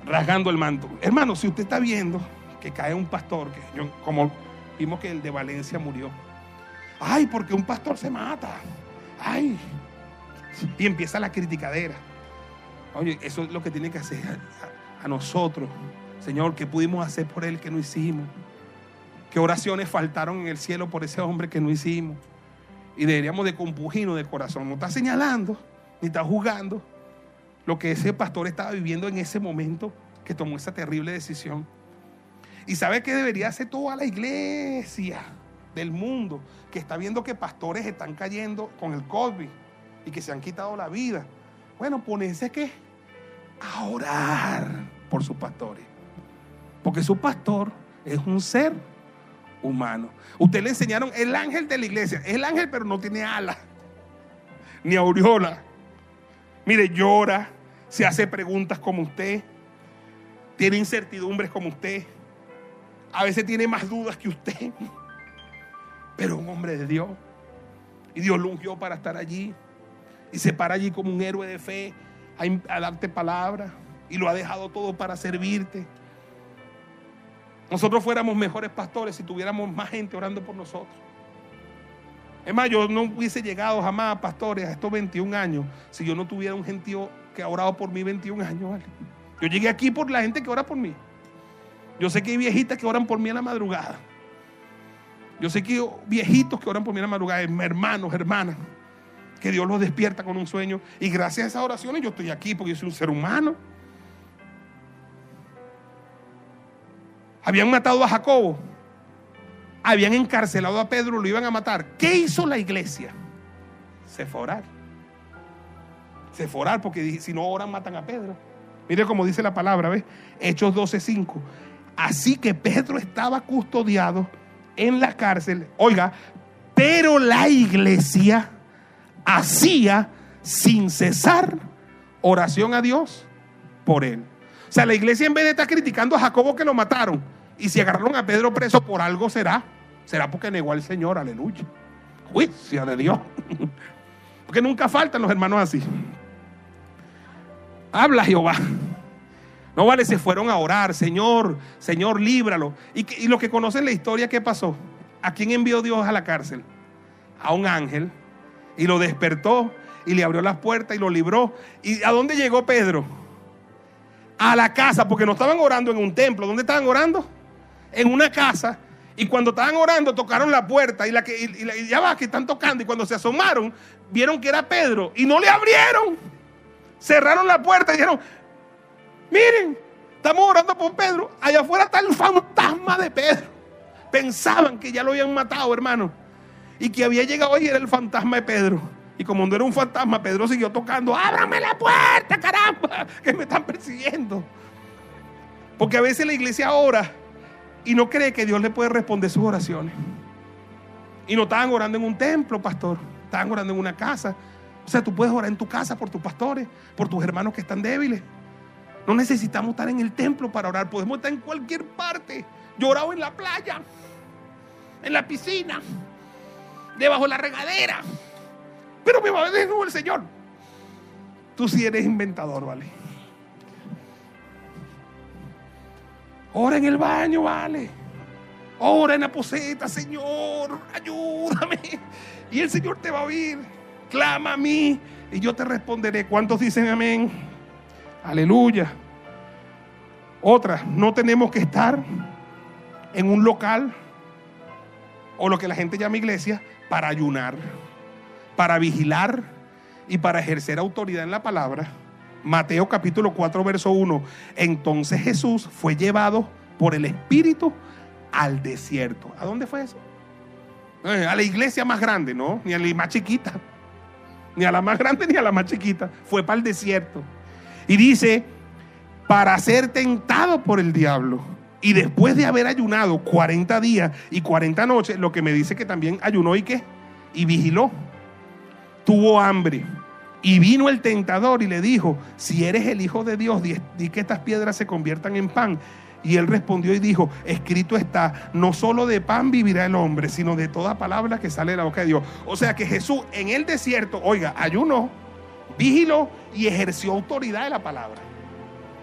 rasgando el manto. Hermano, si usted está viendo que cae un pastor, que como vimos que el de Valencia murió. Ay, porque un pastor se mata. Ay. Y empieza la criticadera. Oye, eso es lo que tiene que hacer a, nosotros. Señor, ¿qué pudimos hacer por él que no hicimos? ¿Qué oraciones faltaron en el cielo por ese hombre que no hicimos? Y deberíamos de compugirnos de corazón. No está señalando, ni está juzgando lo que ese pastor estaba viviendo en ese momento que tomó esa terrible decisión. Y sabe que debería hacer toda la iglesia del mundo que está viendo que pastores están cayendo con el COVID y que se han quitado la vida. Bueno, ponerse que a orar por sus pastores. Porque su pastor es un ser humano. Usted le enseñaron el ángel de la iglesia. Es el ángel, pero no tiene alas, ni aureola. Mire, llora, se hace preguntas como usted, tiene incertidumbres como usted, a veces tiene más dudas que usted, pero un hombre de Dios. Y Dios lo ungió para estar allí. Y se para allí como un héroe de fe a, darte palabra. Y lo ha dejado todo para servirte. Nosotros fuéramos mejores pastores si tuviéramos más gente orando por nosotros. Es más, yo no hubiese llegado jamás a pastores a estos 21 años si yo no tuviera un gentío que ha orado por mí 21 años. Yo llegué aquí por la gente que ora por mí. Yo sé que hay viejitas que oran por mí en la madrugada. Yo sé que hay viejitos que oran por mí en la madrugada, hermanos, hermanas, que Dios los despierta con un sueño. Y gracias a esas oraciones yo estoy aquí porque yo soy un ser humano. Habían matado a Jacobo habían encarcelado a Pedro, lo iban a matar. ¿Qué hizo la iglesia? Se fue a orar. Se fue a orar porque si no oran matan a Pedro. Mire cómo dice la palabra, ¿ves? Hechos 12:5. Así que Pedro estaba custodiado en la cárcel. Oiga, pero la iglesia hacía sin cesar oración a Dios por él. O sea, la iglesia en vez de estar criticando a Jacobo que lo mataron, y si agarraron a Pedro preso por algo será. Será porque negó al Señor, aleluya. Juicio de Dios. [laughs] Porque nunca faltan los hermanos así. Habla Jehová. No vale, se fueron a orar, Señor, Señor, líbralo. Y, y los que conocen la historia, ¿qué pasó? ¿A quién envió Dios a la cárcel? A un ángel. Y lo despertó y le abrió las puertas y lo libró. ¿Y a dónde llegó Pedro? A la casa, porque no estaban orando en un templo. ¿Dónde estaban orando? En una casa y cuando estaban orando, tocaron la puerta y, la que, ya va, que están tocando. Y cuando se asomaron, vieron que era Pedro y no le abrieron. Cerraron la puerta y dijeron, miren, estamos orando por Pedro. Allá afuera está el fantasma de Pedro. Pensaban que ya lo habían matado, hermano. Y que había llegado y era el fantasma de Pedro. Y como no era un fantasma, Pedro siguió tocando, ábrame la puerta, caramba, que me están persiguiendo. Porque a veces la iglesia ora y no cree que Dios le puede responder sus oraciones. Y no estaban orando en un templo, pastor, estaban orando en una casa. O sea, tú puedes orar en tu casa por tus pastores, por tus hermanos que están débiles. No necesitamos estar en el templo para orar, podemos estar en cualquier parte. Yo oraba en la playa, en la piscina, debajo de la regadera. Pero me va a ver el Señor. Tú sí eres inventador, ¿vale? Ora en el baño, ¿vale? Ora en la poseta, Señor, ayúdame. Y el Señor te va a oír. Clama a mí y yo te responderé. ¿Cuántos dicen amén? Aleluya. Otra, no tenemos que estar en un local o lo que la gente llama iglesia para ayunar, para vigilar y para ejercer autoridad en la palabra. Mateo capítulo 4, verso 1. Entonces Jesús fue llevado por el Espíritu al desierto. ¿A dónde fue eso? Eh, a la iglesia más grande, ¿no? Ni a la más chiquita. Ni a la más grande ni a la más chiquita. Fue para el desierto. Y dice, para ser tentado por el diablo. Y después de haber ayunado 40 días y 40 noches, lo que me dice que también ayunó y qué, y vigiló. Tuvo hambre. Y vino el tentador y le dijo, si eres el Hijo de Dios, di, que estas piedras se conviertan en pan. Y él respondió y dijo, escrito está, no solo de pan vivirá el hombre, sino de toda palabra que sale de la boca de Dios. O sea que Jesús en el desierto, oiga, ayunó, vigiló y ejerció autoridad de la palabra.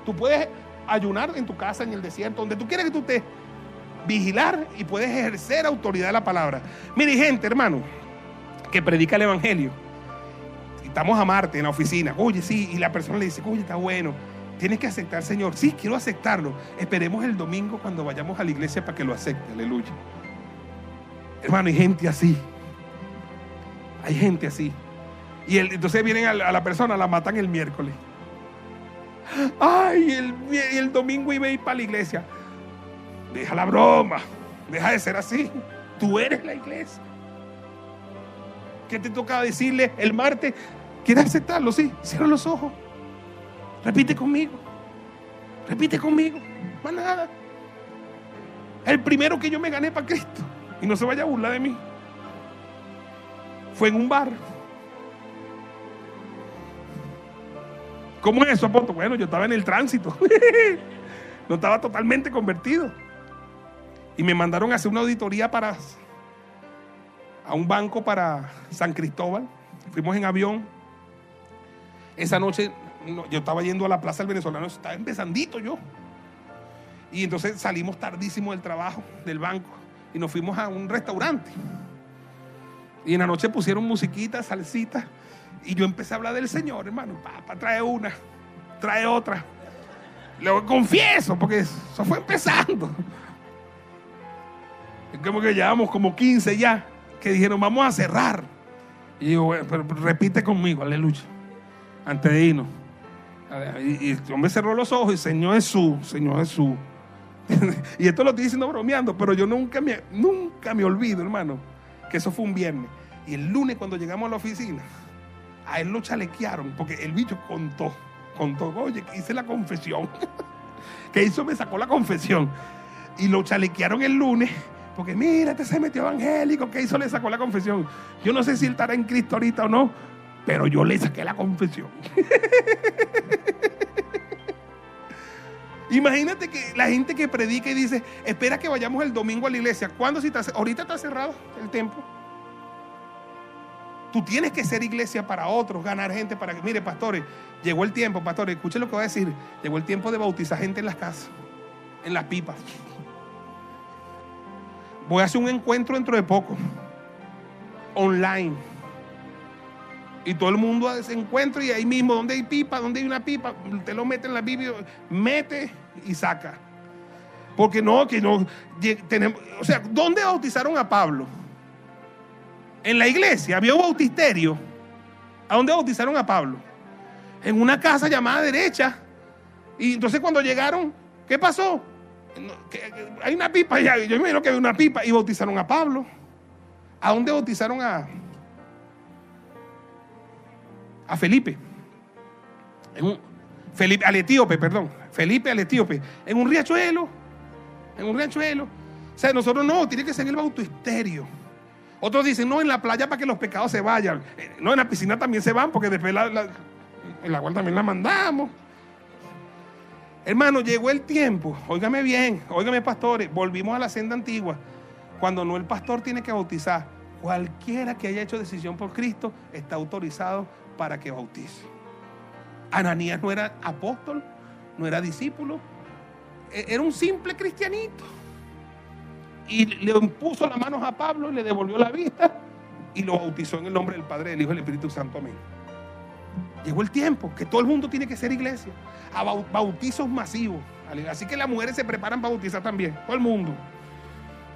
Tú puedes ayunar en tu casa, en el desierto, donde tú quieras que tú estés, vigilar y puedes ejercer autoridad de la palabra. Mire, gente, hermano, que predica el evangelio. Estamos a Marte en la oficina. Oye, sí, y la persona le dice, oye, está bueno. Tienes que aceptar, Señor. Sí, quiero aceptarlo. Esperemos el domingo cuando vayamos a la iglesia para que lo acepte. Aleluya. Hermano, hay gente así. Hay gente así. Y el, entonces vienen a la, a la persona, la matan el miércoles. Ay, el, el domingo iba a ir para la iglesia. Deja la broma. Deja de ser así. Tú eres la iglesia. ¿Qué te toca decirle el martes? ¿Quieres aceptarlo? Sí. Cierra los ojos. Repite conmigo. Repite conmigo. Más nada. El primero que yo me gané para Cristo. Y no se vaya a burlar de mí. Fue en un bar. ¿Cómo es eso, Apoto? Bueno, yo estaba en el tránsito. [laughs] no estaba totalmente convertido. Y me mandaron a hacer una auditoría para a un banco para San Cristóbal. Fuimos en avión. Esa noche no, yo estaba yendo a la Plaza del Venezolano, estaba empezandito yo. Y entonces salimos tardísimo del trabajo, del banco, y nos fuimos a un restaurante. Y en la noche pusieron musiquita, salsita, y yo empecé a hablar del Señor, hermano. Papá, trae una, trae otra. Lo confieso, porque eso fue empezando. Como que llevamos como 15 ya, que dijeron, vamos a cerrar. Y yo, bueno, pero, repite conmigo, aleluya, antes de irnos. Y el hombre cerró los ojos y Señor Jesús, Señor Jesús. [laughs] y esto lo estoy diciendo bromeando, pero yo nunca me, nunca me olvido, hermano, que eso fue un viernes. Y el lunes cuando llegamos a la oficina, a él lo chalequearon, porque el bicho contó, contó, oye, que hice la confesión. [laughs] que hizo, me sacó la confesión. Y lo chalequearon el lunes, porque mira, este se metió evangélico, que hizo, le sacó la confesión. Yo no sé si él estará en Cristo ahorita o no, pero yo le saqué la confesión. [laughs] Imagínate que la gente que predica y dice, espera que vayamos el domingo a la iglesia. ¿Cuándo si está, ahorita está cerrado el templo? Tú tienes que ser iglesia para otros, ganar gente para que, mire, pastores, llegó el tiempo, pastores, escuchen lo que voy a decir. Llegó el tiempo de bautizar gente en las casas, en las pipas. Voy a hacer un encuentro dentro de poco, online. Y todo el mundo se encuentra y ahí mismo, donde hay pipa, donde hay una pipa, te lo mete en la Biblia, mete y saca. Porque no, que no, tenemos, o sea, ¿dónde bautizaron a Pablo? En la iglesia, había un bautisterio. ¿A dónde bautizaron a Pablo? En una casa llamada derecha. Y entonces cuando llegaron, ¿qué pasó? Hay una pipa, ya, yo imagino que había una pipa y bautizaron a Pablo. ¿A dónde bautizaron a, a Felipe? Felipe, al etíope, perdón. Felipe al etíope. En un riachuelo. En un riachuelo. O sea, nosotros no, tiene que ser en el bautisterio. Otros dicen, no, en la playa para que los pecados se vayan. Eh, No, en la piscina también se van porque después la, la- el agua también la mandamos. Hermano, llegó el tiempo. Óigame bien, óigame pastores, volvimos a la senda antigua. Cuando no el pastor tiene que bautizar, cualquiera que haya hecho decisión por Cristo está autorizado para que bautice. Ananías no era apóstol, no era discípulo, e- era un simple cristianito. Y le impuso las manos a Pablo, le devolvió la vista y lo bautizó en el nombre del Padre, del Hijo y del Espíritu Santo. Amén. Llegó el tiempo que todo el mundo tiene que ser iglesia. A bau- bautizos masivos. Así que las mujeres se preparan para bautizar también. Todo el mundo.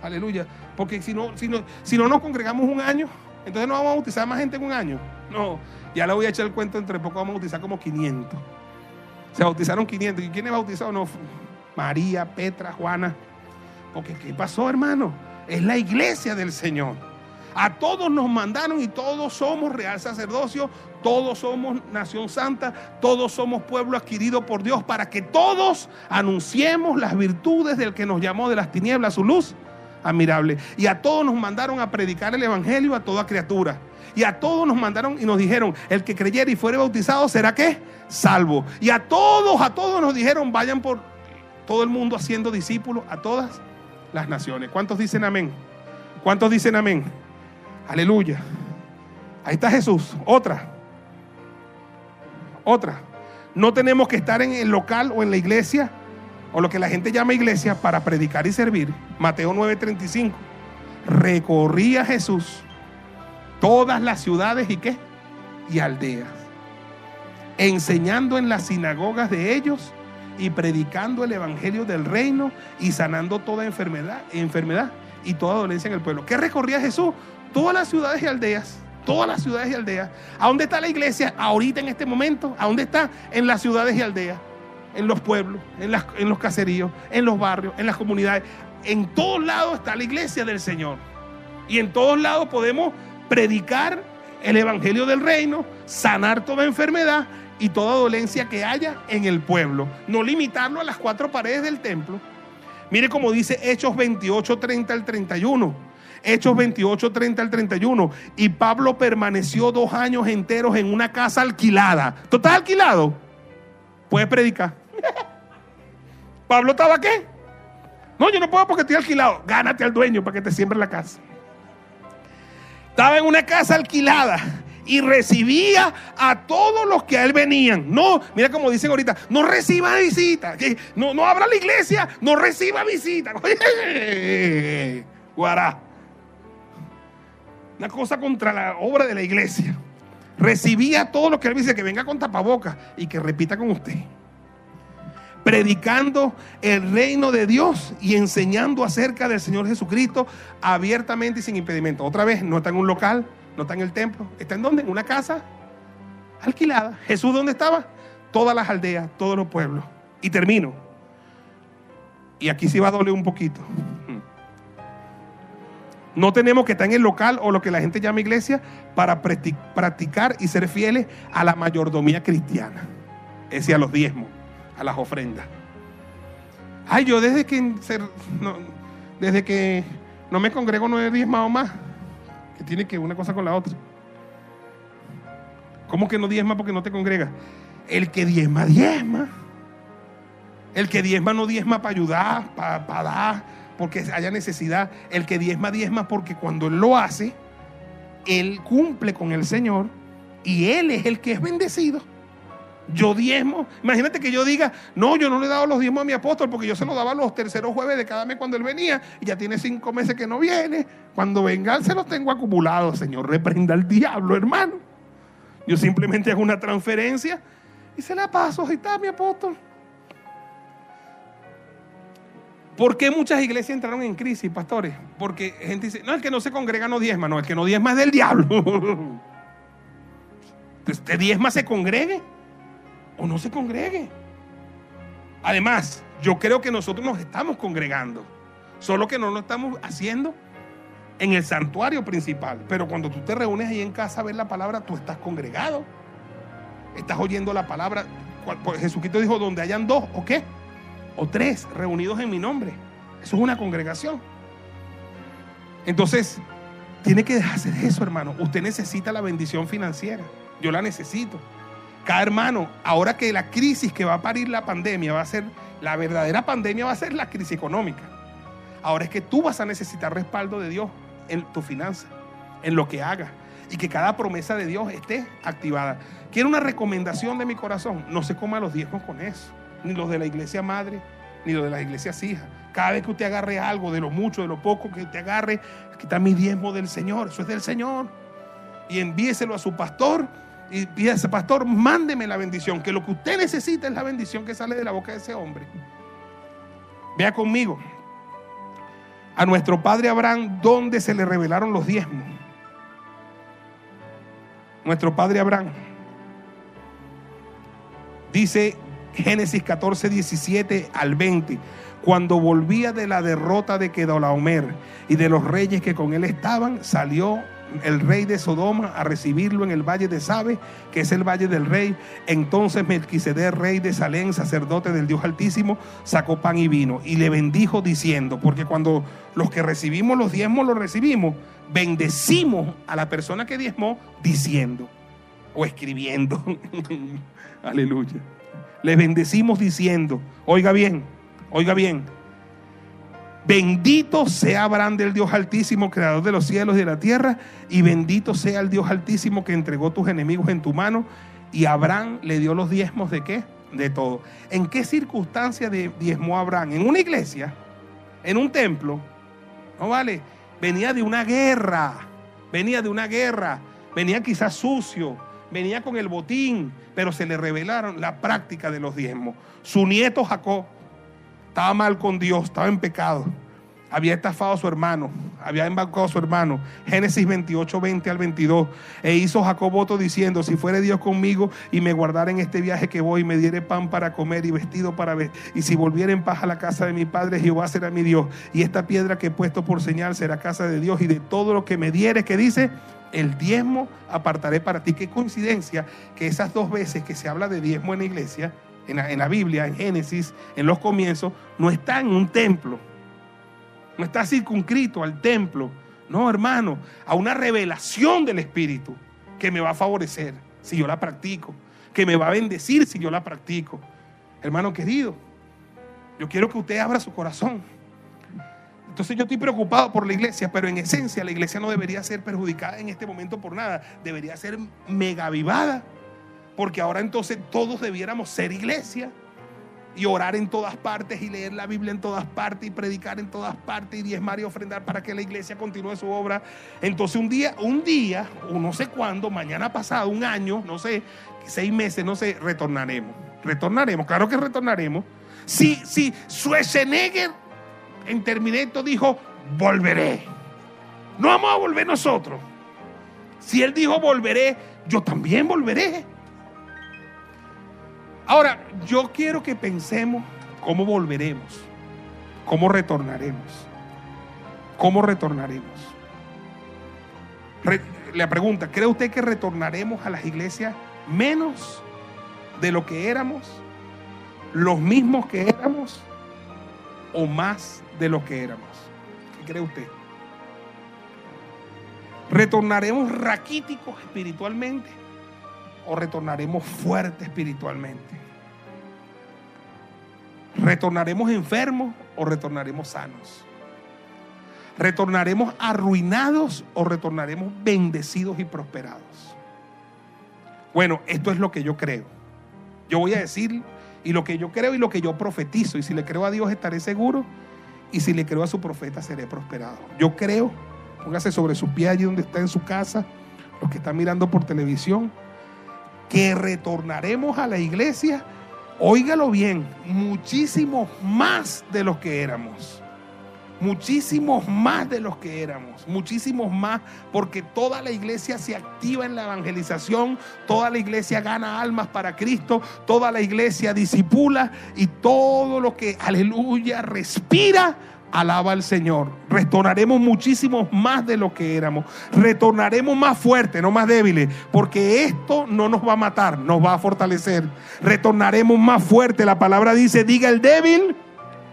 Aleluya. Porque si no, si no, si no nos congregamos un año, entonces no vamos a bautizar más gente en un año. No, ya le voy a echar el cuento, entre poco vamos a bautizar como 500. Se bautizaron 500. ¿Y quiénes bautizaron? No, María, Petra, Juana. Porque ¿qué pasó, hermano? Es la iglesia del Señor. A todos nos mandaron y todos somos real sacerdocio, todos somos nación santa, todos somos pueblo adquirido por Dios para que todos anunciemos las virtudes del que nos llamó de las tinieblas a su luz admirable. Y a todos nos mandaron a predicar el evangelio a toda criatura. Y a todos nos mandaron y nos dijeron, el que creyere y fuere bautizado será qué? Salvo. Y a todos, a todos nos dijeron, vayan por todo el mundo haciendo discípulos a todas las naciones. ¿Cuántos dicen amén? ¿Cuántos dicen amén? Aleluya. Ahí está Jesús. Otra. Otra. No tenemos que estar en el local o en la iglesia o lo que la gente llama iglesia para predicar y servir. Mateo 9:35. Recorría Jesús todas las ciudades y qué? Y aldeas. Enseñando en las sinagogas de ellos y predicando el evangelio del reino y sanando toda enfermedad, enfermedad y toda dolencia en el pueblo. ¿Qué recorría Jesús? Todas las ciudades y aldeas. Todas las ciudades y aldeas. ¿A dónde está la iglesia ahorita en este momento? ¿A dónde está? En las ciudades y aldeas. En los pueblos, en, las- en los caseríos, en los barrios, en las comunidades. En todos lados está la iglesia del Señor. Y en todos lados podemos predicar el evangelio del reino, sanar toda enfermedad y toda dolencia que haya en el pueblo. No limitarlo a las cuatro paredes del templo. Mire cómo dice Hechos 28, 30 al 31. Hechos 28, 30 al 31. Y Pablo permaneció dos años enteros en una casa alquilada. ¿Tú estás alquilado? Puedes predicar. [laughs] ¿Pablo estaba qué? No, yo no puedo porque estoy alquilado. Gánate al dueño para que te siembre la casa. Estaba en una casa alquilada y recibía a todos los que a él venían. No, mira como dicen ahorita, no reciba visita. No, no abra la iglesia, no reciba visita. [laughs] Guará. Una cosa contra la obra de la iglesia. Recibía a todos los que él dice que venga con tapabocas y que repita con usted predicando el reino de Dios y enseñando acerca del Señor Jesucristo abiertamente y sin impedimento. Otra vez, no está en un local, no está en el templo, está en dónde? En una casa alquilada. Jesús, ¿dónde estaba? Todas las aldeas, todos los pueblos. Y termino. Y aquí sí va a doler un poquito. No tenemos que estar en el local o lo que la gente llama iglesia para practi- practicar y ser fieles a la mayordomía cristiana. Es decir, a los diezmos a las ofrendas. Ay, yo desde que no, desde que no me congrego no he diezmado más. Que tiene que una cosa con la otra. ¿Cómo que no diezma porque no te congregas? El que diezma, diezma. El que diezma no diezma para ayudar, para, dar, porque haya necesidad. El que diezma, diezma porque cuando él lo hace, él cumple con el Señor y él es el que es bendecido. Yo diezmo. Imagínate que yo diga, no, yo no le he dado los diezmos a mi apóstol porque yo se los daba los terceros jueves de cada mes cuando él venía y ya tiene cinco meses que no viene. Cuando venga, se los tengo acumulados. Señor, reprenda al diablo, hermano. Yo simplemente hago una transferencia y se la paso. Ahí está mi apóstol. ¿Por qué muchas iglesias entraron en crisis, pastores? Porque gente dice, no, el que no se congrega no diezma, no, el que no diezma es del diablo. [laughs] Entonces, ¿te diezma se congregue? O no se congregue. Además, yo creo que nosotros nos estamos congregando, solo que no lo estamos haciendo en el santuario principal. Pero cuando tú te reúnes ahí en casa a ver la palabra, tú estás congregado. Estás oyendo la palabra. Pues Jesucristo dijo, donde hayan dos o qué, o tres reunidos en mi nombre. Eso es una congregación. Entonces, tiene que dejarse de eso, hermano. Usted necesita la bendición financiera. Yo la necesito. Cada hermano, ahora que la crisis que va a parir la pandemia va a ser, la verdadera pandemia va a ser la crisis económica. Ahora es que tú vas a necesitar respaldo de Dios en tu finanza, en lo que hagas. Y que cada promesa de Dios esté activada. Quiero una recomendación de mi corazón. No se coma los diezmos con eso. Ni los de la iglesia madre, ni los de las iglesias hijas. Cada vez que usted agarre algo, de lo mucho, de lo poco que usted agarre, quita mi diezmo del Señor. Eso es del Señor. Y envíeselo a su pastor y pide pastor, mándeme la bendición, que lo que usted necesita es la bendición que sale de la boca de ese hombre. Vea conmigo a nuestro padre Abraham, ¿dónde se le revelaron los diezmos? Nuestro padre Abraham. Dice Génesis 14, 17 al 20. Cuando volvía de la derrota de Kedolaomer y de los reyes que con él estaban, salió el rey de Sodoma a recibirlo en el valle de Sabe, que es el valle del rey. Entonces Melquisedec, rey de Salén, sacerdote del Dios Altísimo, sacó pan y vino y le bendijo diciendo, porque cuando los que recibimos los diezmos los recibimos, bendecimos a la persona que diezmó diciendo o escribiendo. [laughs] Aleluya. Le bendecimos diciendo, oiga bien, oiga bien, Bendito sea Abraham del Dios Altísimo, creador de los cielos y de la tierra, y bendito sea el Dios Altísimo que entregó tus enemigos en tu mano. Y Abraham le dio los diezmos de qué? De todo. ¿En qué circunstancia diezmó Abraham? ¿En una iglesia? ¿En un templo? No vale. Venía de una guerra. Venía de una guerra. Venía quizás sucio. Venía con el botín. Pero se le revelaron la práctica de los diezmos. Su nieto Jacob estaba mal con Dios, estaba en pecado. Había estafado a su hermano, había embarcado a su hermano. Génesis 28, 20 al 22. E hizo Jacob voto diciendo: Si fuere Dios conmigo y me guardara en este viaje que voy, y me diere pan para comer y vestido para ver, y si volviera en paz a la casa de mi padre, Jehová será mi Dios. Y esta piedra que he puesto por señal será casa de Dios. Y de todo lo que me diere, que dice, el diezmo apartaré para ti. Qué coincidencia que esas dos veces que se habla de diezmo en la iglesia en la, Biblia, en Génesis, en los comienzos, no está en un templo. No está circunscrito al templo. No, hermano, a una revelación del Espíritu que me va a favorecer si yo la practico, que me va a bendecir si yo la practico. Hermano querido, yo quiero que usted abra su corazón. Entonces yo estoy preocupado por la iglesia, pero en esencia la iglesia no debería ser perjudicada en este momento por nada, debería ser mega avivada porque ahora entonces todos debiéramos ser iglesia y orar en todas partes y leer la Biblia en todas partes y predicar en todas partes y diezmar y ofrendar para que la iglesia continúe su obra. Entonces un día, un día, o no sé cuándo, mañana pasado, un año, no sé, seis meses, no sé, retornaremos. Retornaremos, claro que retornaremos. Si, si Schwarzenegger en Terminator dijo, volveré. No vamos a volver nosotros. Si él dijo volveré, yo también volveré. Ahora, yo quiero que pensemos cómo volveremos, cómo retornaremos, cómo retornaremos. la pregunta, ¿cree usted que retornaremos a las iglesias menos de lo que éramos? ¿Los mismos que éramos? ¿O más de lo que éramos? ¿Qué cree usted? ¿Retornaremos raquíticos espiritualmente? o retornaremos fuertes espiritualmente? ¿Retornaremos enfermos o retornaremos sanos? ¿Retornaremos arruinados o retornaremos bendecidos y prosperados? Bueno, esto es lo que yo creo. Yo voy a decir y lo que yo creo y lo que yo profetizo. Y si le creo a Dios estaré seguro. Y si le creo a su profeta seré prosperado. Yo creo, póngase sobre su pie allí donde está en su casa, los que están mirando por televisión que retornaremos a la iglesia, óigalo bien, muchísimos más de los que éramos. Muchísimos más de los que éramos, muchísimos más, porque toda la iglesia se activa en la evangelización, toda la iglesia gana almas para Cristo, toda la iglesia disipula y todo lo que, aleluya, respira, Alaba al Señor. Retornaremos muchísimo más de lo que éramos. Retornaremos más fuertes, no más débiles. Porque esto no nos va a matar, nos va a fortalecer. Retornaremos más fuerte. La palabra dice, diga el débil,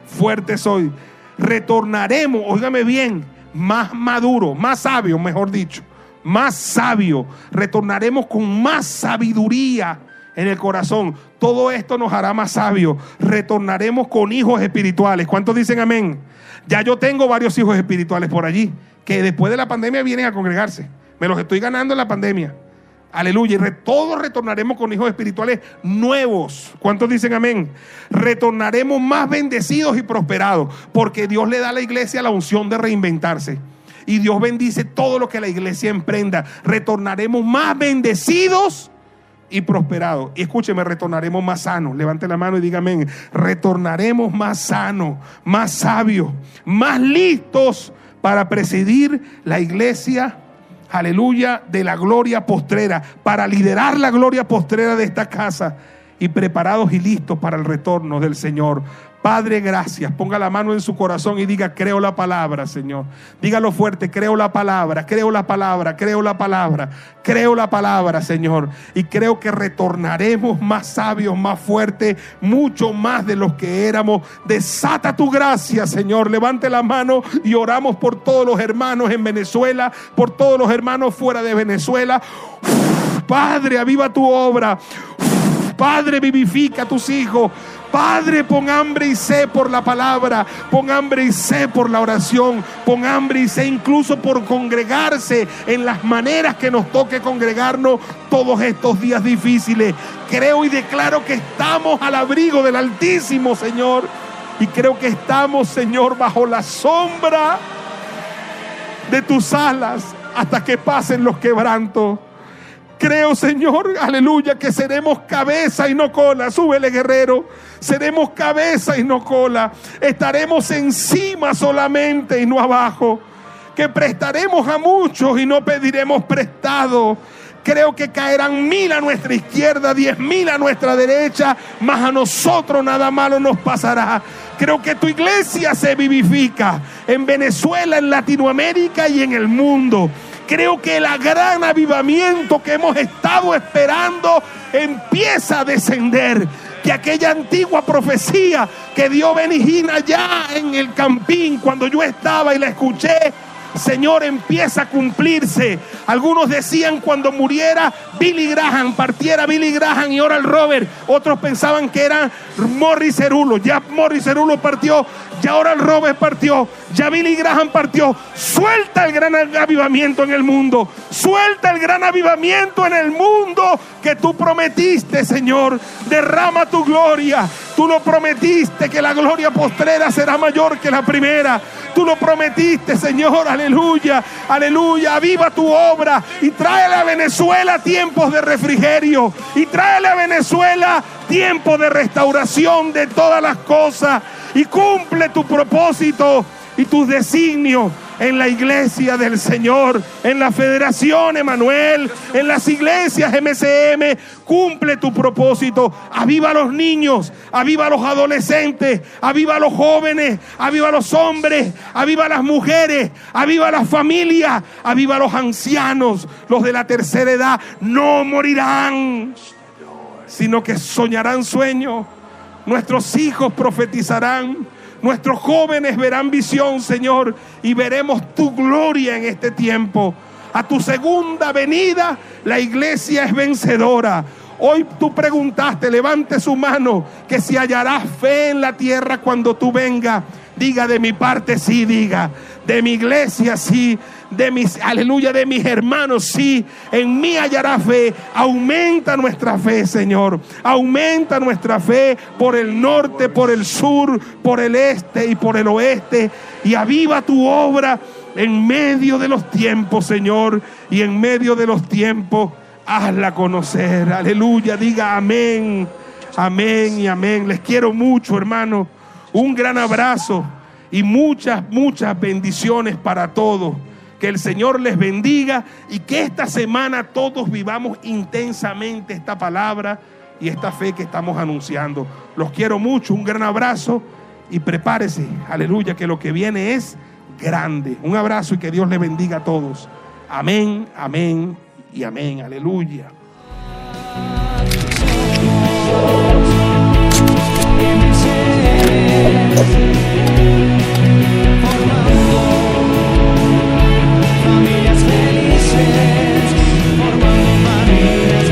fuerte soy. Retornaremos, óigame bien, más maduro, más sabio, mejor dicho. Más sabio. Retornaremos con más sabiduría en el corazón. Todo esto nos hará más sabios. Retornaremos con hijos espirituales. ¿Cuántos dicen amén? Ya yo tengo varios hijos espirituales por allí que después de la pandemia vienen a congregarse. Me los estoy ganando en la pandemia. Aleluya. Y todos retornaremos con hijos espirituales nuevos. ¿Cuántos dicen amén? Retornaremos más bendecidos y prosperados. Porque Dios le da a la iglesia la unción de reinventarse. Y Dios bendice todo lo que la iglesia emprenda. Retornaremos más bendecidos y prosperados. Y escúcheme, retornaremos más sanos. Levante la mano y dígame, retornaremos más sanos, más sabios, más listos para presidir la iglesia, aleluya, de la gloria postrera, para liderar la gloria postrera de esta casa y preparados y listos para el retorno del Señor. Padre, gracias. Ponga la mano en su corazón y diga, creo la palabra, Señor. Dígalo fuerte, creo la palabra, creo la palabra, creo la palabra, creo la palabra, Señor. Y creo que retornaremos más sabios, más fuertes, mucho más de los que éramos. Desata tu gracia, Señor. Levante la mano y oramos por todos los hermanos en Venezuela, por todos los hermanos fuera de Venezuela. Padre, aviva tu obra. Padre, vivifica a tus hijos. Padre, pon hambre y sed por la palabra, pon hambre y sed por la oración, pon hambre y sed incluso por congregarse en las maneras que nos toque congregarnos todos estos días difíciles. Creo y declaro que estamos al abrigo del Altísimo, Señor. Y creo que estamos, Señor, bajo la sombra de tus alas hasta que pasen los quebrantos. Creo, Señor, aleluya, que seremos cabeza y no cola. Súbele, guerrero. Seremos cabeza y no cola. Estaremos encima solamente y no abajo. Que prestaremos a muchos y no pediremos prestado. Creo que caerán mil a nuestra izquierda, diez mil a nuestra derecha, mas a nosotros nada malo nos pasará. Creo que tu iglesia se vivifica en Venezuela, en Latinoamérica y en el mundo creo que el gran avivamiento que hemos estado esperando empieza a descender. Que aquella antigua profecía que dio Benigina ya en el campín cuando yo estaba y la escuché, Señor, empieza a cumplirse. Algunos decían cuando muriera Billy Graham, partiera Billy Graham y ahora el Robert. Otros pensaban que era Morris Cerulo. Ya Morris Cerulo partió, ya ahora el Robert partió, ya Billy Graham partió. Suelta el gran avivamiento en el mundo. Suelta el gran avivamiento en el mundo que tú prometiste, Señor. Derrama tu gloria. Tú lo prometiste que la gloria postrera será mayor que la primera. Tú lo prometiste, Señor. Aleluya. Aleluya. Viva tu obra y tráele a Venezuela tiempos de refrigerio. Y tráele a Venezuela tiempo de restauración de todas las cosas. Y cumple tu propósito y tus designios en la iglesia del Señor, en la Federación Emanuel, en las iglesias MCM. Cumple tu propósito. Aviva los niños, aviva los adolescentes, aviva los jóvenes, aviva los hombres, aviva las mujeres, aviva las familias, aviva los ancianos, los de la tercera edad. No morirán, sino que soñarán sueños. Nuestros hijos profetizarán Nuestros jóvenes verán visión, Señor, y veremos tu gloria en este tiempo. A tu segunda venida, la iglesia es vencedora. Hoy tú preguntaste, levante su mano, que si hallarás fe en la tierra cuando tú vengas. Diga de mi parte, sí, diga. De mi iglesia, sí de mis, aleluya, de mis hermanos, sí, en mí hallará fe. Aumenta nuestra fe, Señor. Aumenta nuestra fe por el norte, por el sur, por el este y por el oeste. Y aviva tu obra en medio de los tiempos, Señor. Y en medio de los tiempos, hazla conocer. Aleluya, diga amén. Amén y amén. Les quiero mucho, hermano. Un gran abrazo y muchas, muchas bendiciones para todos. Que el Señor les bendiga y que esta semana todos vivamos intensamente esta palabra y esta fe que estamos anunciando. Los quiero mucho, un gran abrazo y prepárese, aleluya, que lo que viene es grande. Un abrazo y que Dios le bendiga a todos. Amén, amén y amén, aleluya. quieres, forma humanidad,